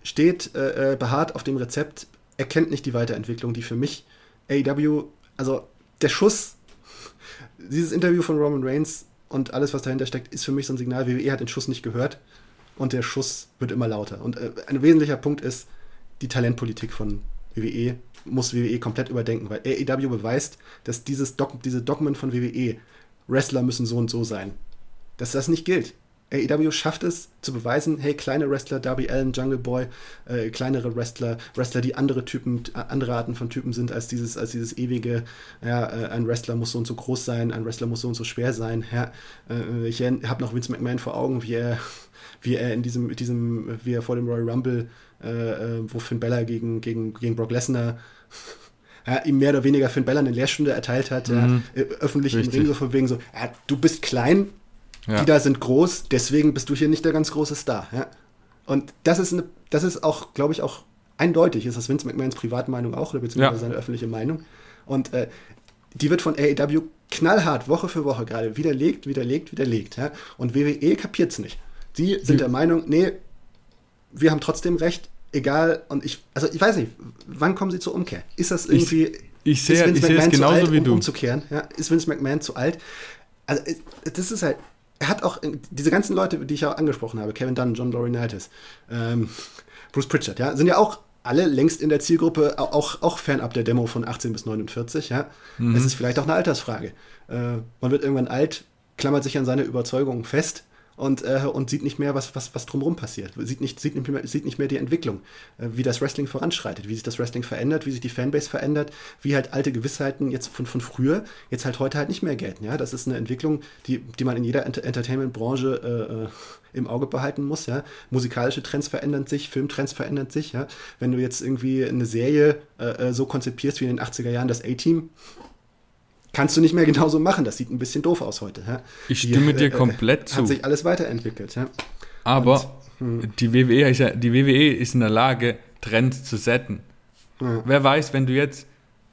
steht äh, äh, beharrt auf dem Rezept, erkennt nicht die Weiterentwicklung, die für mich AEW, also der Schuss, dieses Interview von Roman Reigns und alles, was dahinter steckt, ist für mich so ein Signal, WWE hat den Schuss nicht gehört und der Schuss wird immer lauter. Und äh, ein wesentlicher Punkt ist die Talentpolitik von WWE muss WWE komplett überdenken, weil AEW beweist, dass dieses Dog diese Dogmen von WWE, Wrestler müssen so und so sein, dass das nicht gilt. AEW schafft es zu beweisen, hey, kleine Wrestler, Darby Allen, Jungle Boy, äh, kleinere Wrestler, Wrestler, die andere Typen, andere Arten von Typen sind als dieses, als dieses ewige, ja, äh, ein Wrestler muss so und so groß sein, ein Wrestler muss so und so schwer sein. Ja, äh, ich habe noch Vince McMahon vor Augen, wie er, wie er in diesem, diesem, wie er vor dem Royal Rumble, äh, äh, wo Finn Bella gegen, gegen, gegen Brock Lesnar ja, ihm mehr oder weniger Finn Bella eine Lehrstunde erteilt hat, mhm. ja, äh, öffentlich Richtig. im Ring so von wegen so, ja, du bist klein, ja. Die da sind groß, deswegen bist du hier nicht der ganz große Star. Ja? Und das ist, eine, das ist auch, glaube ich, auch eindeutig, ist das Vince McMahons Privatmeinung auch, oder beziehungsweise seine öffentliche Meinung. Und äh, die wird von AEW knallhart Woche für Woche gerade widerlegt, widerlegt, widerlegt. Ja? Und WWE kapiert es nicht. Sie sind der Meinung, nee, wir haben trotzdem recht, egal. Und ich, also ich weiß nicht, wann kommen sie zur Umkehr? Ist das irgendwie. Ich, ich sehe es genauso alt, wie um, du. Umzukehren? Ja? Ist Vince McMahon zu alt? Also, das ist halt, er hat auch diese ganzen Leute, die ich auch angesprochen habe, Kevin Dunn, John Laurinaitis, ähm, Bruce Pritchard, ja, sind ja auch alle längst in der Zielgruppe, auch, auch fernab der Demo von 18 bis 49, ja. Mhm. Es ist vielleicht auch eine Altersfrage. Äh, man wird irgendwann alt, klammert sich an seine Überzeugungen fest und, äh, und sieht nicht mehr, was, was, was drumherum passiert. Sieht nicht, sieht, nicht mehr, sieht nicht mehr die Entwicklung, äh, wie das Wrestling voranschreitet, wie sich das Wrestling verändert, wie sich die Fanbase verändert, wie halt alte Gewissheiten jetzt von, von früher jetzt halt heute halt nicht mehr gelten. Ja? Das ist eine Entwicklung, die, die man in jeder Ent Entertainment-Branche äh, äh, im Auge behalten muss. Ja? Musikalische Trends verändern sich, Filmtrends verändern sich. Ja? Wenn du jetzt irgendwie eine Serie äh, äh, so konzipierst wie in den 80er Jahren das A-Team, kannst du nicht mehr genauso machen. Das sieht ein bisschen doof aus heute. Ja? Ich stimme die, dir äh, komplett zu. Hat sich alles weiterentwickelt. Ja? Aber Und, hm. die, WWE ist ja, die WWE ist in der Lage, Trends zu setzen. Ja. Wer weiß, wenn du jetzt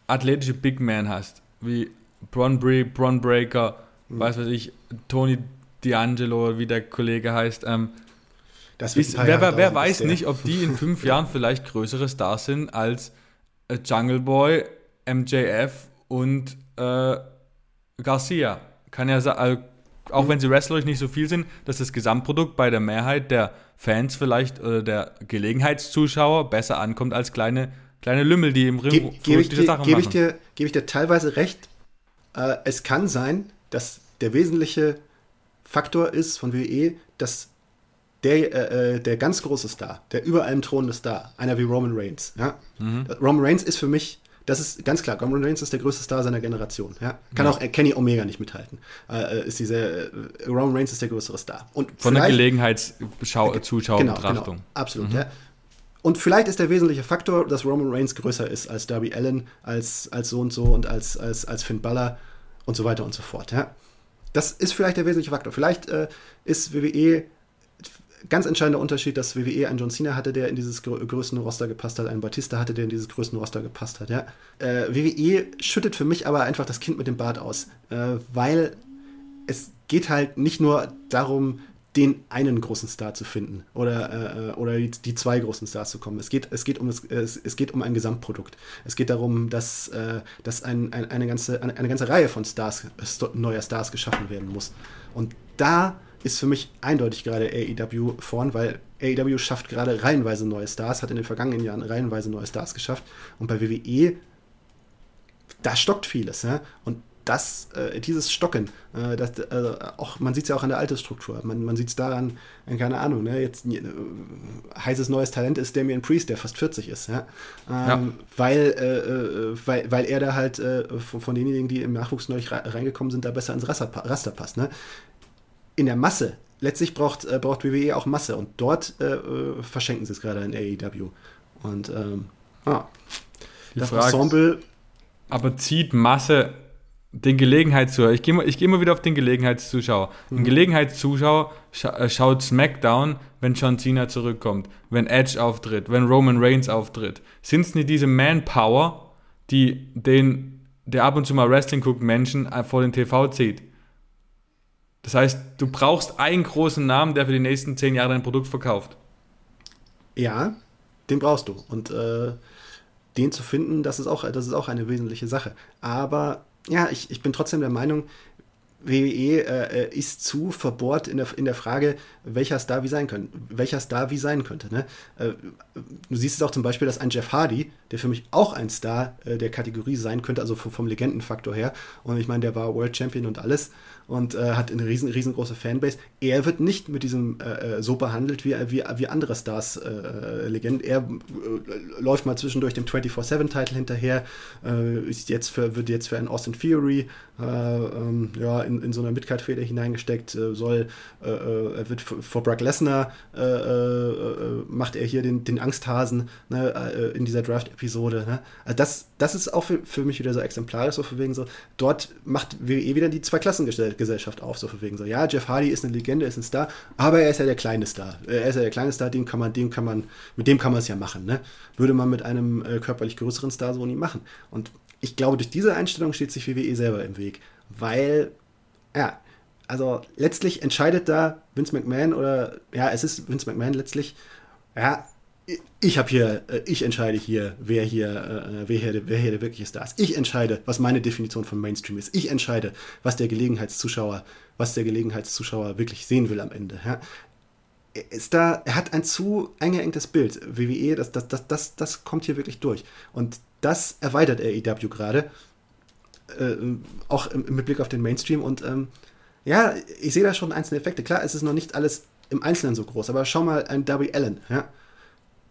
athletische Big Man hast, wie Bron, Bre Bron Breaker, hm. weiß was ich, Tony D'Angelo, wie der Kollege heißt, ähm, ist, wer, wer, wer weiß nicht, ob die in fünf Jahren vielleicht größere Stars sind als äh, Jungle Boy, MJF und äh, Garcia. Kann ja sein, also, auch wenn sie wrestlerisch nicht so viel sind, dass das Gesamtprodukt bei der Mehrheit der Fans vielleicht oder der Gelegenheitszuschauer besser ankommt als kleine, kleine Lümmel, die im Ring Ge gebe ich, dir, geb ich, dir, geb ich dir teilweise recht. Äh, es kann sein, dass der wesentliche Faktor ist von WWE, dass der, äh, äh, der ganz große Star, der über allem thronende Star, einer wie Roman Reigns. Ja? Mhm. Roman Reigns ist für mich das ist ganz klar. Roman Reigns ist der größte Star seiner Generation. Ja? Kann ja. auch Kenny Omega nicht mithalten. Äh, äh ist diese, äh, Roman Reigns ist der größere Star. Und Von der Gelegenheitszuschauerbetrachtung. Genau, genau, absolut. Mhm. Ja. Und vielleicht ist der wesentliche Faktor, dass Roman Reigns größer ist als Darby Allen, als, als so und so und als, als, als Finn Balor und so weiter und so fort. Ja. Das ist vielleicht der wesentliche Faktor. Vielleicht äh, ist WWE ganz entscheidender Unterschied, dass WWE einen John Cena hatte, der in dieses grö größten Roster gepasst hat, einen Batista hatte, der in dieses größten Roster gepasst hat. Ja? Äh, WWE schüttet für mich aber einfach das Kind mit dem Bart aus, äh, weil es geht halt nicht nur darum, den einen großen Star zu finden oder, äh, oder die, die, zwei großen Stars zu kommen. Es geht, es geht, um, das, es, es geht um ein Gesamtprodukt. Es geht darum, dass, äh, dass ein, ein, eine, ganze, eine, eine ganze Reihe von Stars, neuer Stars geschaffen werden muss. Und da ist für mich eindeutig gerade AEW vorn, weil AEW schafft gerade reihenweise neue Stars, hat in den vergangenen Jahren reihenweise neue Stars geschafft. Und bei WWE, da stockt vieles. Ja? Und das, äh, dieses Stocken, äh, das, äh, auch, man sieht es ja auch an der Altersstruktur. Man, man sieht es daran, äh, keine Ahnung, ne, jetzt äh, heißes neues Talent ist Damian Priest, der fast 40 ist, ja. Ähm, ja. Weil, äh, weil, weil er da halt von, von, denjenigen, die im Nachwuchs neu reingekommen sind, da besser ins Raster, Raster passt. Ne? In der Masse, letztlich braucht, braucht WWE auch Masse und dort verschenken sie es gerade in AEW. Und ähm, ah, das Frage, Ensemble. Aber zieht Masse den Gelegenheitszuschauer, ich gehe ich geh immer wieder auf den Gelegenheitszuschauer. Mhm. Ein Gelegenheitszuschauer scha äh, schaut SmackDown, wenn John Cena zurückkommt, wenn Edge auftritt, wenn Roman Reigns auftritt. Sind es nicht diese Manpower, die den, der ab und zu mal Wrestling guckt, Menschen äh, vor den TV zieht? Das heißt, du brauchst einen großen Namen, der für die nächsten zehn Jahre dein Produkt verkauft. Ja, den brauchst du. Und äh, den zu finden, das ist, auch, das ist auch eine wesentliche Sache. Aber ja, ich, ich bin trotzdem der Meinung, WWE äh, äh, ist zu verbohrt in der, in der Frage, welcher Star wie sein könnte, welcher Star wie sein könnte. Ne? Äh, du siehst es auch zum Beispiel, dass ein Jeff Hardy, der für mich auch ein Star äh, der Kategorie sein könnte, also vom, vom Legendenfaktor her, und ich meine, der war World Champion und alles, und äh, hat eine riesen, riesengroße Fanbase. Er wird nicht mit diesem äh, äh so behandelt wie, wie, wie andere Stars äh, Legenden. Er äh, läuft mal zwischendurch dem 24-7-Titel hinterher, äh, ist jetzt für, wird jetzt für einen Austin Theory ähm, ja, in, in so einer Midcard-Feder hineingesteckt, soll, er wird vor Brock Lesnar macht er hier den, den Angsthasen ne, in dieser Draft-Episode. Ne? Also das, das ist auch für, für mich wieder so exemplarisch, so von wegen so, dort macht WWE wieder die Zwei-Klassengesellschaft Gesellschaft auf, so von wegen so, ja, Jeff Hardy ist eine Legende, ist ein Star, aber er ist ja der kleine Star. Er ist ja der kleine Star, den kann man, den kann man, mit dem kann man es ja machen, ne? Würde man mit einem äh, körperlich größeren Star so nie machen. Und ich glaube, durch diese Einstellung steht sich WWE selber im Weg, weil, ja, also letztlich entscheidet da Vince McMahon oder, ja, es ist Vince McMahon letztlich, ja, ich habe hier, äh, ich entscheide hier, wer hier, äh, wer hier, wer hier der wirkliche Star ist. Ich entscheide, was meine Definition von Mainstream ist. Ich entscheide, was der Gelegenheitszuschauer, was der Gelegenheitszuschauer wirklich sehen will am Ende. Ja. Er ist da, er hat ein zu eingeengtes Bild. WWE, das, das, das, das, das kommt hier wirklich durch. Und das erweitert AEW gerade. Äh, auch mit Blick auf den Mainstream. Und ähm, ja, ich sehe da schon einzelne Effekte. Klar, es ist noch nicht alles im Einzelnen so groß, aber schau mal ein Darby Allen, ja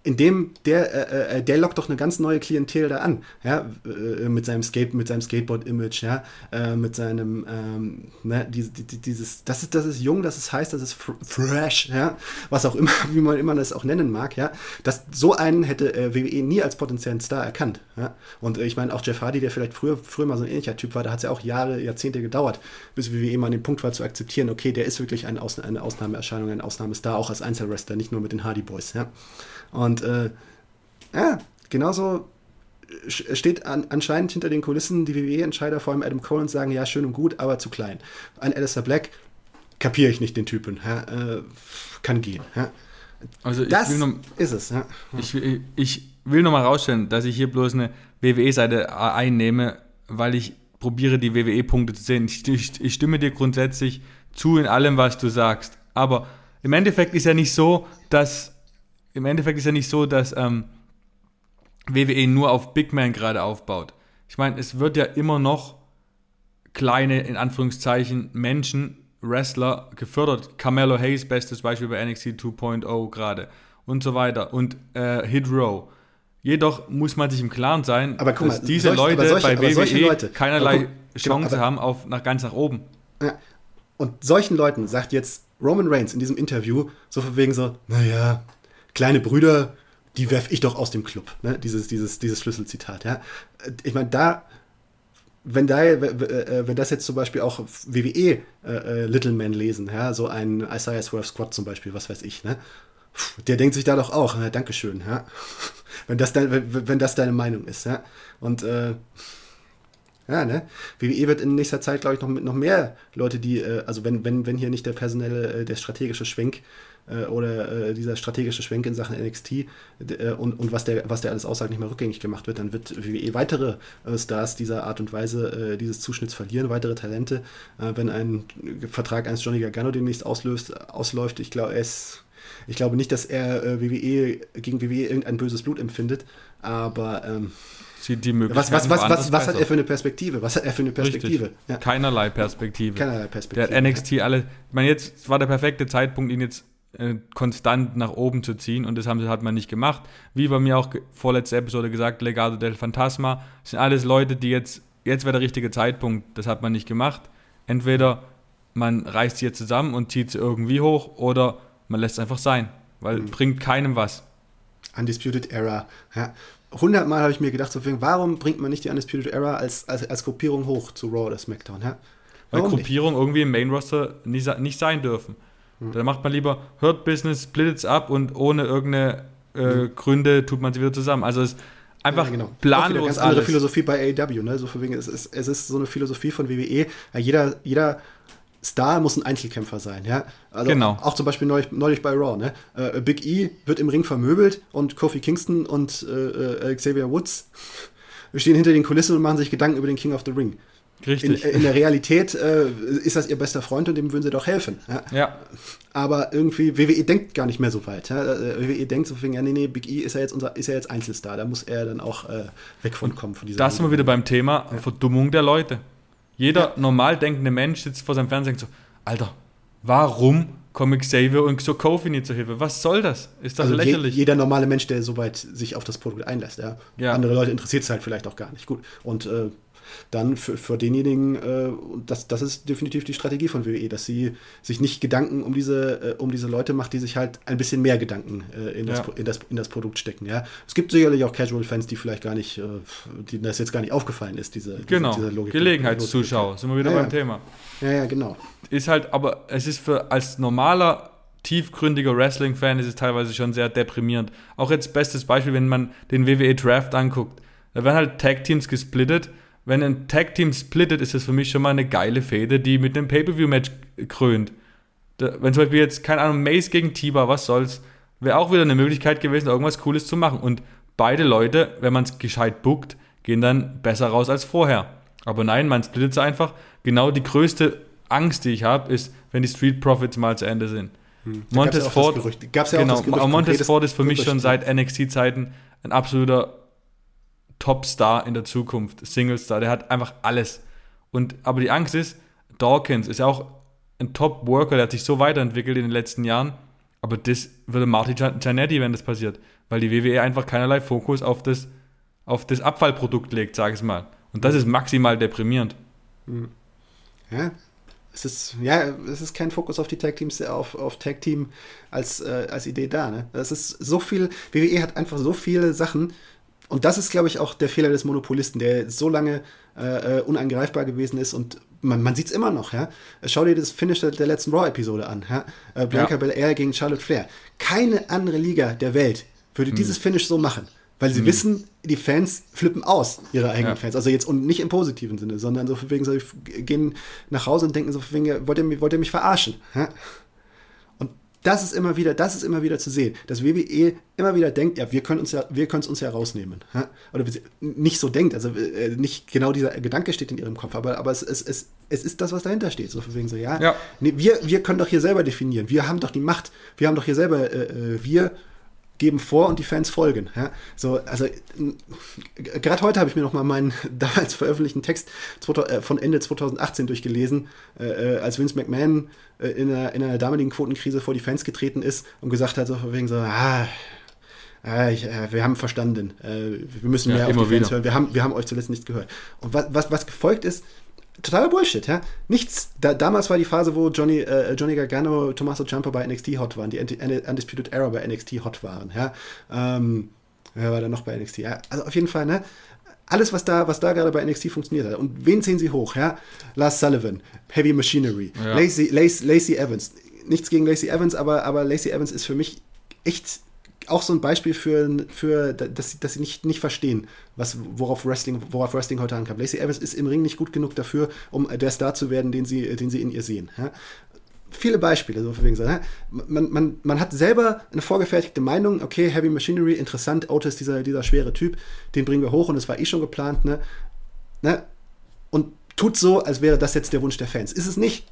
in dem, der, äh, äh, der lockt doch eine ganz neue Klientel da an, ja, äh, mit seinem Skate, mit seinem Skateboard-Image, ja, äh, mit seinem, ähm, ne, die, die, dieses, das ist, das ist jung, das ist heiß, das ist fresh, ja, was auch immer, wie man immer das auch nennen mag, ja, das, so einen hätte äh, WWE nie als potenziellen Star erkannt, ja, und äh, ich meine auch Jeff Hardy, der vielleicht früher, früher mal so ein ähnlicher Typ war, da hat es ja auch Jahre, Jahrzehnte gedauert, bis WWE mal an dem Punkt war zu akzeptieren, okay, der ist wirklich ein Aus eine Ausnahmeerscheinung, ein Ausnahmestar, auch als Einzelwrestler, nicht nur mit den Hardy Boys, ja. Und äh, ja, genauso steht an, anscheinend hinter den Kulissen die WWE-Entscheider, vor allem Adam Cole, und sagen, ja, schön und gut, aber zu klein. Ein Alistair Black kapiere ich nicht den Typen. Ja, äh, kann gehen. Ja. Also das noch, ist es. Ja. Ich, ich will noch mal rausstellen, dass ich hier bloß eine WWE-Seite einnehme, weil ich probiere, die WWE-Punkte zu sehen. Ich, ich, ich stimme dir grundsätzlich zu in allem, was du sagst. Aber im Endeffekt ist ja nicht so, dass im Endeffekt ist ja nicht so, dass ähm, WWE nur auf Big Man gerade aufbaut. Ich meine, es wird ja immer noch kleine, in Anführungszeichen, Menschen, Wrestler gefördert. Carmelo Hayes, bestes Beispiel bei NXT 2.0 gerade und so weiter. Und äh, Hit Row. Jedoch muss man sich im Klaren sein, aber mal, dass diese solch, Leute solche, bei WWE Leute, keinerlei guck, Chance genau, aber, haben auf nach ganz nach oben. Ja. Und solchen Leuten sagt jetzt Roman Reigns in diesem Interview so von wegen so, naja, kleine Brüder, die werfe ich doch aus dem Club. Ne? Dieses, dieses, dieses Schlüsselzitat. Ja? Ich meine, da, wenn, da, äh, wenn das jetzt zum Beispiel auch WWE äh, äh, Little Men lesen, ja? so ein Isaiah Swerve Squad zum Beispiel, was weiß ich, ne? der denkt sich da doch auch, na, Dankeschön, ja? wenn, das dein, wenn das deine Meinung ist. Ja? Und äh, ja, ne? WWE wird in nächster Zeit, glaube ich, noch, noch mehr Leute, die, äh, also wenn, wenn, wenn hier nicht der personelle, äh, der strategische Schwenk äh, oder äh, dieser strategische Schwenk in Sachen NXT äh, und, und was, der, was der alles aussagt, nicht mehr rückgängig gemacht wird, dann wird WWE weitere äh, Stars dieser Art und Weise dieses Zuschnitts verlieren, weitere Talente. wenn ein Vertrag eines Johnny Gargano demnächst auslöst, ausläuft, ich glaube, ist ich glaube nicht, dass er äh, WWE gegen WWE irgendein böses Blut empfindet, aber ähm, sieht die Möglichkeit. Was, was, was, was, was hat er für eine Perspektive? Was hat er für eine Perspektive? Ja. Keinerlei Perspektive. Keinerlei Perspektive. Der hat NXT alle. Ich meine, jetzt war der perfekte Zeitpunkt, ihn jetzt äh, konstant nach oben zu ziehen und das haben, hat man nicht gemacht. Wie bei mir auch vorletzte Episode gesagt, Legado del Fantasma, sind alles Leute, die jetzt, jetzt wäre der richtige Zeitpunkt, das hat man nicht gemacht. Entweder man reißt sie jetzt zusammen und zieht sie irgendwie hoch oder man lässt es einfach sein, weil mhm. bringt keinem was. Undisputed Era. Ja. Hundertmal habe ich mir gedacht, so, warum bringt man nicht die Undisputed Era als, als, als Gruppierung hoch zu Raw oder SmackDown? Ja? Weil Gruppierungen irgendwie im Main Roster nicht, nicht sein dürfen. Mhm. Da macht man lieber Hurt Business, splittet ab und ohne irgendeine äh, mhm. Gründe tut man sie wieder zusammen. Also es ist einfach ja, genau. planlos. Auch ganz alles. andere Philosophie bei AEW, ne? So für wegen, es ist, es ist so eine Philosophie von WWE. Ja, jeder, jeder Star muss ein Einzelkämpfer sein, ja. Also genau. auch zum Beispiel neulich, neulich bei Raw, ne? Äh, Big E wird im Ring vermöbelt und Kofi Kingston und äh, äh Xavier Woods stehen hinter den Kulissen und machen sich Gedanken über den King of the Ring. Richtig. In, in der Realität äh, ist das ihr bester Freund und dem würden sie doch helfen. Ja. ja. Aber irgendwie, WWE denkt gar nicht mehr so weit. Ja. Äh, WWE denkt so, ja, nee, nee, Big E ist ja jetzt unser, ist ja jetzt Einzelstar, da muss er dann auch äh, weg von kommen. Von dieser da sind wir wieder beim Thema ja. Verdummung der Leute. Jeder normal denkende Mensch sitzt vor seinem Fernseher und denkt so, Alter, warum kommen Xavier und so Kofi nicht zur Hilfe? Was soll das? Ist das also lächerlich? Je, jeder normale Mensch, der soweit sich auf das Produkt einlässt, ja. ja. Andere Leute interessiert es halt vielleicht auch gar nicht. Gut. Und äh, dann für, für denjenigen, äh, das, das ist definitiv die Strategie von WWE, dass sie sich nicht Gedanken um diese, äh, um diese Leute macht, die sich halt ein bisschen mehr Gedanken äh, in, das, ja. in, das, in das Produkt stecken. Ja? Es gibt sicherlich auch Casual-Fans, die vielleicht gar nicht, äh, die das jetzt gar nicht aufgefallen ist, diese, genau. diese, diese Logik. Gelegenheitszuschauer, sind wir wieder ja, beim Thema. Ja, ja, genau. Ist halt, aber es ist für als normaler tiefgründiger Wrestling-Fan ist es teilweise schon sehr deprimierend. Auch jetzt bestes Beispiel, wenn man den WWE Draft anguckt. Da werden halt Tag-Teams gesplittet wenn ein Tag-Team splittet, ist das für mich schon mal eine geile Fehde, die mit einem Pay-Per-View-Match krönt. Da, wenn zum Beispiel jetzt, keine Ahnung, Mace gegen Tiba, was soll's, wäre auch wieder eine Möglichkeit gewesen, irgendwas Cooles zu machen. Und beide Leute, wenn man es gescheit bookt, gehen dann besser raus als vorher. Aber nein, man splittet es einfach. Genau die größte Angst, die ich habe, ist, wenn die Street Profits mal zu Ende sind. Hm. Montez Ford, ja genau, Montez Ford ist für mich schon seit NXT-Zeiten ein absoluter Topstar in der Zukunft, Singlestar, der hat einfach alles. Und, aber die Angst ist, Dawkins ist ja auch ein Top-Worker, der hat sich so weiterentwickelt in den letzten Jahren, aber das würde Marty Giannetti, wenn das passiert, weil die WWE einfach keinerlei Fokus auf das, auf das Abfallprodukt legt, sage ich mal. Und das ist maximal deprimierend. Hm. Ja, es ist, ja, es ist kein Fokus auf die Tag Teams, auf, auf Tag Team als, äh, als Idee da. Ne? Es ist so viel, WWE hat einfach so viele Sachen, und das ist, glaube ich, auch der Fehler des Monopolisten, der so lange äh, äh unangreifbar gewesen ist und man, man sieht es immer noch, ja. Schau dir das Finish der, der letzten Raw-Episode an, ja. Äh, Bianca ja. Belair gegen Charlotte Flair. Keine andere Liga der Welt würde hm. dieses Finish so machen. Weil sie hm. wissen, die Fans flippen aus, ihre eigenen ja. Fans. Also jetzt und nicht im positiven Sinne, sondern so wegen so, gehen nach Hause und denken so wegen, wollt ihr, wollt ihr mich verarschen? Ja? Das ist immer wieder, das ist immer wieder zu sehen, dass WWE immer wieder denkt, ja, wir können uns ja, wir können es uns ja rausnehmen. Oder nicht so denkt, also äh, nicht genau dieser Gedanke steht in ihrem Kopf, aber, aber es, es, es, es ist das, was dahinter steht. So wegen so, ja, ja. Nee, wir, wir können doch hier selber definieren, wir haben doch die Macht, wir haben doch hier selber, äh, äh wir geben vor und die Fans folgen. Ja? So, also gerade heute habe ich mir noch mal meinen damals veröffentlichten Text äh, von Ende 2018 durchgelesen, äh, äh, als Vince McMahon äh, in, einer, in einer damaligen Quotenkrise vor die Fans getreten ist und gesagt hat, so wegen so, ah, äh, ich, äh, wir haben verstanden, äh, wir müssen mehr ja, auf die Fans hören, wir haben, wir haben euch zuletzt nicht gehört. Und was, was, was gefolgt ist, totaler Bullshit, ja. Nichts. Da, damals war die Phase, wo Johnny, äh, Johnny Gargano, Tommaso Ciampa bei NXT hot waren, die Undisputed Era bei NXT hot waren, ja. Ähm, wer war da noch bei NXT? Ja, also auf jeden Fall, ne? Alles, was da, was da gerade bei NXT funktioniert hat. Und wen sehen sie hoch, ja? Lars Sullivan, Heavy Machinery, ja. Lacey, Lacey, Lacey Evans. Nichts gegen Lacey Evans, aber, aber Lacey Evans ist für mich echt auch so ein Beispiel für, für dass, dass sie nicht, nicht verstehen, was, worauf, Wrestling, worauf Wrestling heute ankam. Lacey Evans ist im Ring nicht gut genug dafür, um der Star zu werden, den sie, den sie in ihr sehen. Ja? Viele Beispiele, so wegen? Man, man, man hat selber eine vorgefertigte Meinung, okay, Heavy Machinery, interessant, Otis, dieser, dieser schwere Typ, den bringen wir hoch und es war eh schon geplant, ne? ne? Und tut so, als wäre das jetzt der Wunsch der Fans. Ist es nicht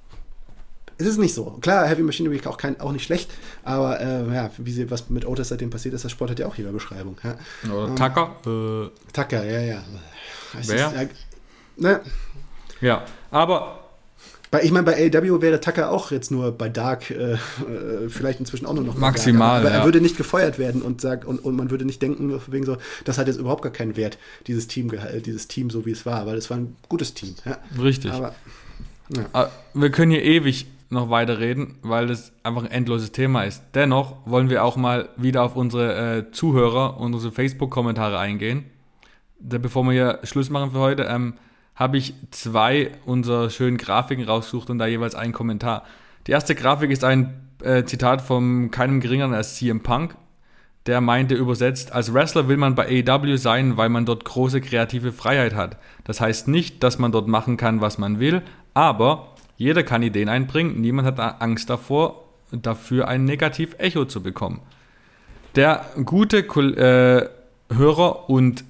es ist nicht so. Klar, Heavy Machinery auch, kein, auch nicht schlecht, aber äh, ja, wie sie, was mit Otis seitdem passiert ist, das Sport hat ja auch jeder Beschreibung. Ja. Oder ähm, Tucker. Äh, Tucker, ja, ja. Es wer? Ist, ja, ne? ja, aber bei, ich meine, bei AW wäre Tucker auch jetzt nur bei Dark äh, äh vielleicht inzwischen auch nur noch maximal. aber, ja. er würde nicht gefeuert werden und sagt und, und man würde nicht denken wegen so, das hat jetzt überhaupt gar keinen Wert dieses Team dieses Team so wie es war, weil es war ein gutes Team. Ja. Richtig. Aber, ja. Ah, wir können hier ewig noch weiterreden, weil das einfach ein endloses Thema ist. Dennoch wollen wir auch mal wieder auf unsere äh, Zuhörer und unsere Facebook-Kommentare eingehen. Da, bevor wir hier Schluss machen für heute, ähm, habe ich zwei unserer schönen Grafiken rausgesucht und da jeweils einen Kommentar. Die erste Grafik ist ein äh, Zitat von keinem geringeren als CM Punk. Der meinte übersetzt, als Wrestler will man bei AEW sein, weil man dort große kreative Freiheit hat. Das heißt nicht, dass man dort machen kann, was man will, aber jeder kann Ideen einbringen. Niemand hat Angst davor, dafür ein Negativ-Echo zu bekommen. Der gute äh, Hörer und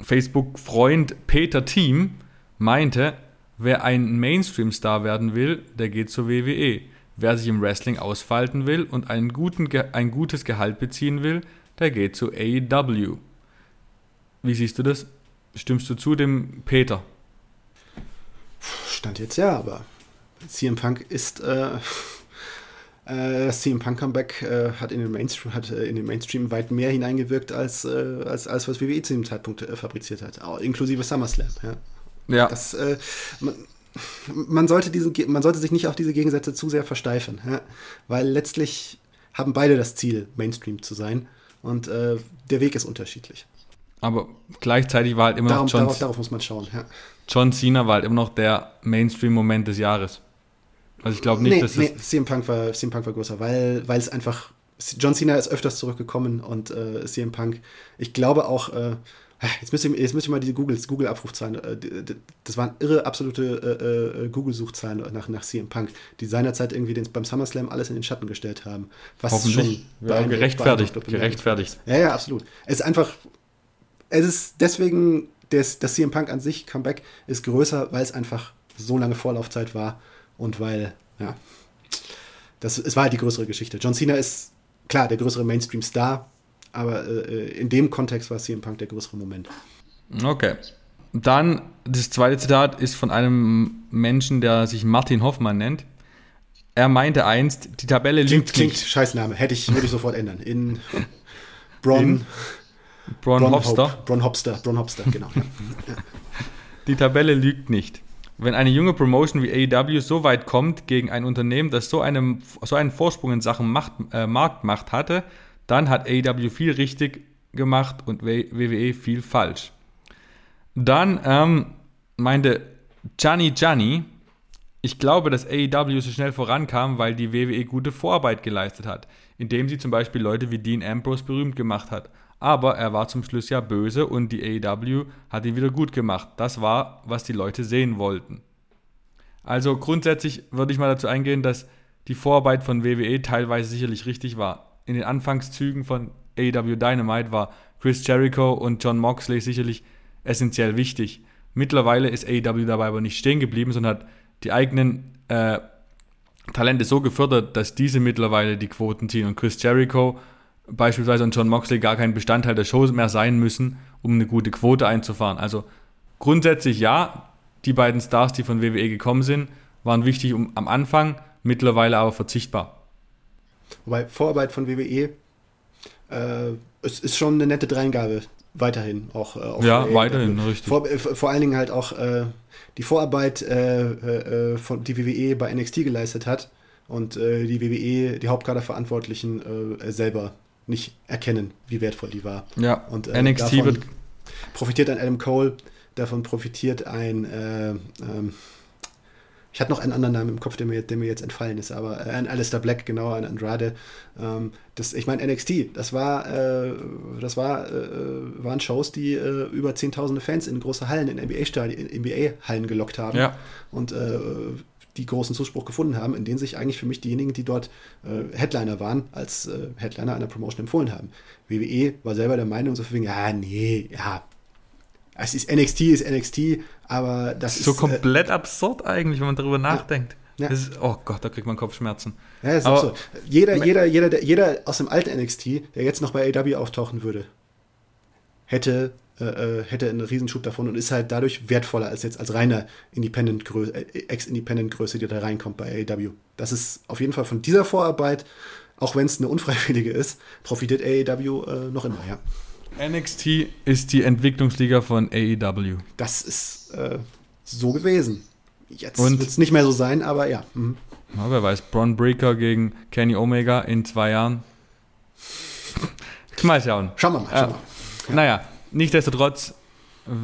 Facebook-Freund Peter Team meinte, wer ein Mainstream-Star werden will, der geht zur WWE. Wer sich im Wrestling ausfalten will und einen guten, ein gutes Gehalt beziehen will, der geht zu AEW. Wie siehst du das? Stimmst du zu dem Peter? Stand jetzt ja, aber CM Punk ist äh, äh, das CM Punk Comeback äh, hat, in den Mainstream, hat äh, in den Mainstream weit mehr hineingewirkt, als, äh, als, als was WWE zu dem Zeitpunkt äh, fabriziert hat, auch inklusive SummerSlam. Ja. ja. Das, man, man, sollte diese, man sollte sich nicht auf diese Gegensätze zu sehr versteifen, ja? weil letztlich haben beide das Ziel, Mainstream zu sein und der Weg ist unterschiedlich. Aber gleichzeitig war halt immer Darum, noch John, darauf, darauf muss man schauen. Ja. John Cena war halt immer noch der Mainstream-Moment des Jahres. Also ich glaube nicht, nee, dass nee, CM Punk war CM Punk war größer, weil weil es einfach John Cena ist öfters zurückgekommen und äh, CM Punk, ich glaube auch äh, Jetzt müsst, ihr, jetzt ihr mal diese Google, Google-Abrufzahlen, äh, das waren irre absolute äh, äh, Google-Suchzahlen nach, nach CM Punk, die seinerzeit irgendwie den, beim SummerSlam alles in den Schatten gestellt haben. Was Hoffentlich. schon ja, gerechtfertigt. Gerechtfertigt. Ja, ja, absolut. Es ist einfach, es ist deswegen, das, das CM Punk an sich, Comeback, ist größer, weil es einfach so lange Vorlaufzeit war und weil, ja, das, es war halt die größere Geschichte. John Cena ist klar der größere Mainstream-Star, aber äh, in dem Kontext war CM Punk der größere Moment. Okay. Dann, das zweite Zitat ist von einem Menschen, der sich Martin Hoffmann nennt. Er meinte einst, die Tabelle klingt, lügt klingt, nicht. Scheißname, hätte ich, würde ich sofort ändern. In Bron. In Bron, Bron Hopster. Hope, Bron Hopster, Bron Hopster, genau. Die Tabelle lügt nicht wenn eine junge Promotion wie AEW so weit kommt gegen ein Unternehmen, das so, einem, so einen Vorsprung in Sachen Macht, äh, Marktmacht hatte, dann hat AEW viel richtig gemacht und WWE viel falsch. Dann ähm, meinte Gianni Gianni, ich glaube, dass AEW so schnell vorankam, weil die WWE gute Vorarbeit geleistet hat, indem sie zum Beispiel Leute wie Dean Ambrose berühmt gemacht hat aber er war zum Schluss ja böse und die AEW hat ihn wieder gut gemacht. Das war, was die Leute sehen wollten. Also grundsätzlich würde ich mal dazu eingehen, dass die Vorarbeit von WWE teilweise sicherlich richtig war. In den Anfangszügen von AEW Dynamite war Chris Jericho und John Moxley sicherlich essentiell wichtig. Mittlerweile ist AEW dabei aber nicht stehen geblieben, sondern hat die eigenen äh, Talente so gefördert, dass diese mittlerweile die Quoten ziehen. Und Chris Jericho beispielsweise und John Moxley gar kein Bestandteil der Show mehr sein müssen, um eine gute Quote einzufahren. Also grundsätzlich ja, die beiden Stars, die von WWE gekommen sind, waren wichtig um, am Anfang, mittlerweile aber verzichtbar. Wobei Vorarbeit von WWE, äh, es ist schon eine nette Dreingabe, weiterhin auch. Äh, ja, WWE. weiterhin, richtig. Vor, äh, vor, allen Dingen halt auch äh, die Vorarbeit, äh, äh, von, die WWE bei NXT geleistet hat und die WWE, die Hauptkaderverantwortlichen selber nicht erkennen, wie wertvoll die war. Ja, und äh, NXT wird profitiert ein Adam Cole, davon profitiert ein äh, ähm, ich hatte noch einen anderen Namen im Kopf, der mir, der mir jetzt entfallen ist, aber äh, ein Alistair Black, genau, ein Andrade. Ähm, das, ich meine, NXT, das war, äh, das war, äh, waren Shows, die äh, über zehntausende Fans in große Hallen, in NBA-Hallen NBA gelockt haben. Ja. Und äh, die großen Zuspruch gefunden haben, in denen sich eigentlich für mich diejenigen, die dort äh, Headliner waren, als äh, Headliner einer Promotion empfohlen haben. WWE war selber der Meinung, so wegen, ja, nee, ja, es ist NXT, ist NXT, aber das so ist. So äh, komplett äh, absurd eigentlich, wenn man darüber nachdenkt. Ja. Ist, oh Gott, da kriegt man Kopfschmerzen. Ja, ist auch so. Jeder, jeder, jeder, jeder aus dem alten NXT, der jetzt noch bei AW auftauchen würde, hätte, äh, äh, hätte einen Riesenschub davon und ist halt dadurch wertvoller als jetzt als reiner Independent äh, Ex-Independent-Größe, die da reinkommt bei AW. Das ist auf jeden Fall von dieser Vorarbeit, auch wenn es eine unfreiwillige ist, profitiert AEW äh, noch immer, ja. NXT ist die Entwicklungsliga von AEW. Das ist äh, so gewesen. Jetzt wird es nicht mehr so sein, aber ja. Mhm. ja. Wer weiß, Braun Breaker gegen Kenny Omega in zwei Jahren. Mal schauen. Schauen wir mal. Schauen wir mal. Ja. Naja, nichtsdestotrotz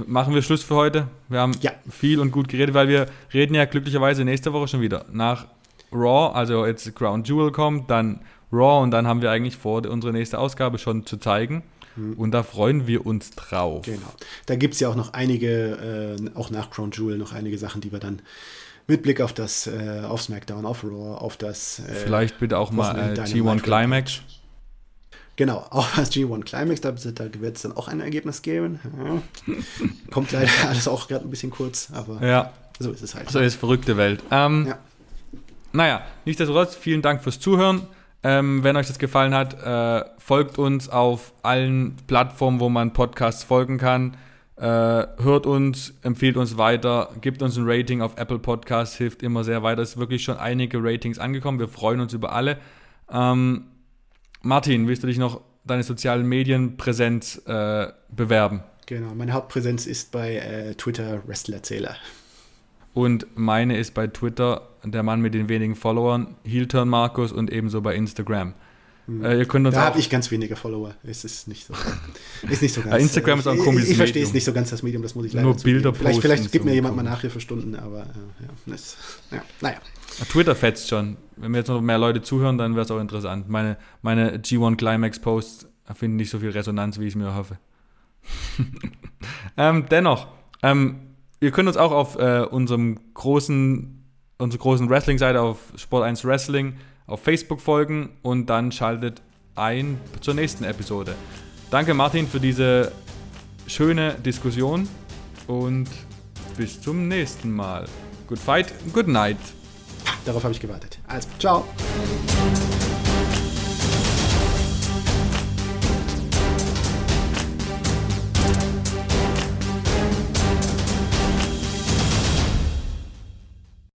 machen wir Schluss für heute. Wir haben ja. viel und gut geredet, weil wir reden ja glücklicherweise nächste Woche schon wieder. Nach Raw, also jetzt Ground Jewel kommt, dann Raw und dann haben wir eigentlich vor, unsere nächste Ausgabe schon zu zeigen. Mhm. Und da freuen wir uns drauf. Genau. Da gibt es ja auch noch einige, äh, auch nach Crown Jewel, noch einige Sachen, die wir dann mit Blick auf das, äh, auf SmackDown, auf Raw, auf das. Äh, Vielleicht bitte auch mal äh, G1 Climax. Genau, auch das G1 Climax, da, da wird es dann auch ein Ergebnis geben. Ja. Kommt leider alles auch gerade ein bisschen kurz, aber ja. so ist es halt. So ist verrückte Welt. Ähm, ja. Naja, nichtsdestotrotz, vielen Dank fürs Zuhören. Ähm, wenn euch das gefallen hat, äh, folgt uns auf allen Plattformen, wo man Podcasts folgen kann. Äh, hört uns, empfiehlt uns weiter, gibt uns ein Rating auf Apple Podcasts, hilft immer sehr weiter. Es sind wirklich schon einige Ratings angekommen. Wir freuen uns über alle. Ähm, Martin, willst du dich noch deine sozialen Medienpräsenz äh, bewerben? Genau, meine Hauptpräsenz ist bei äh, Twitter Wrestlerzähler. Und meine ist bei Twitter der Mann mit den wenigen Followern, Heelturn Markus und ebenso bei Instagram. Hm. Äh, ihr könnt uns da habe ich ganz wenige Follower. Es ist nicht so, ist nicht so ganz. Instagram ist auch ein komisches Ich, ich verstehe es nicht so ganz, das Medium, das muss ich leider Nur Bilder posten. Vielleicht, vielleicht gibt mir jemand mal nachher für Stunden, aber äh, ja, das, ja, naja. Twitter fetzt schon. Wenn mir jetzt noch mehr Leute zuhören, dann wäre es auch interessant. Meine, meine G1 Climax Posts finden nicht so viel Resonanz, wie ich mir hoffe. ähm, dennoch, ähm, ihr könnt uns auch auf äh, unserem großen, unserer großen Wrestling-Seite auf Sport 1 Wrestling auf Facebook folgen und dann schaltet ein zur nächsten Episode. Danke Martin für diese schöne Diskussion und bis zum nächsten Mal. Good fight, good night. Darauf habe ich gewartet. Also, ciao.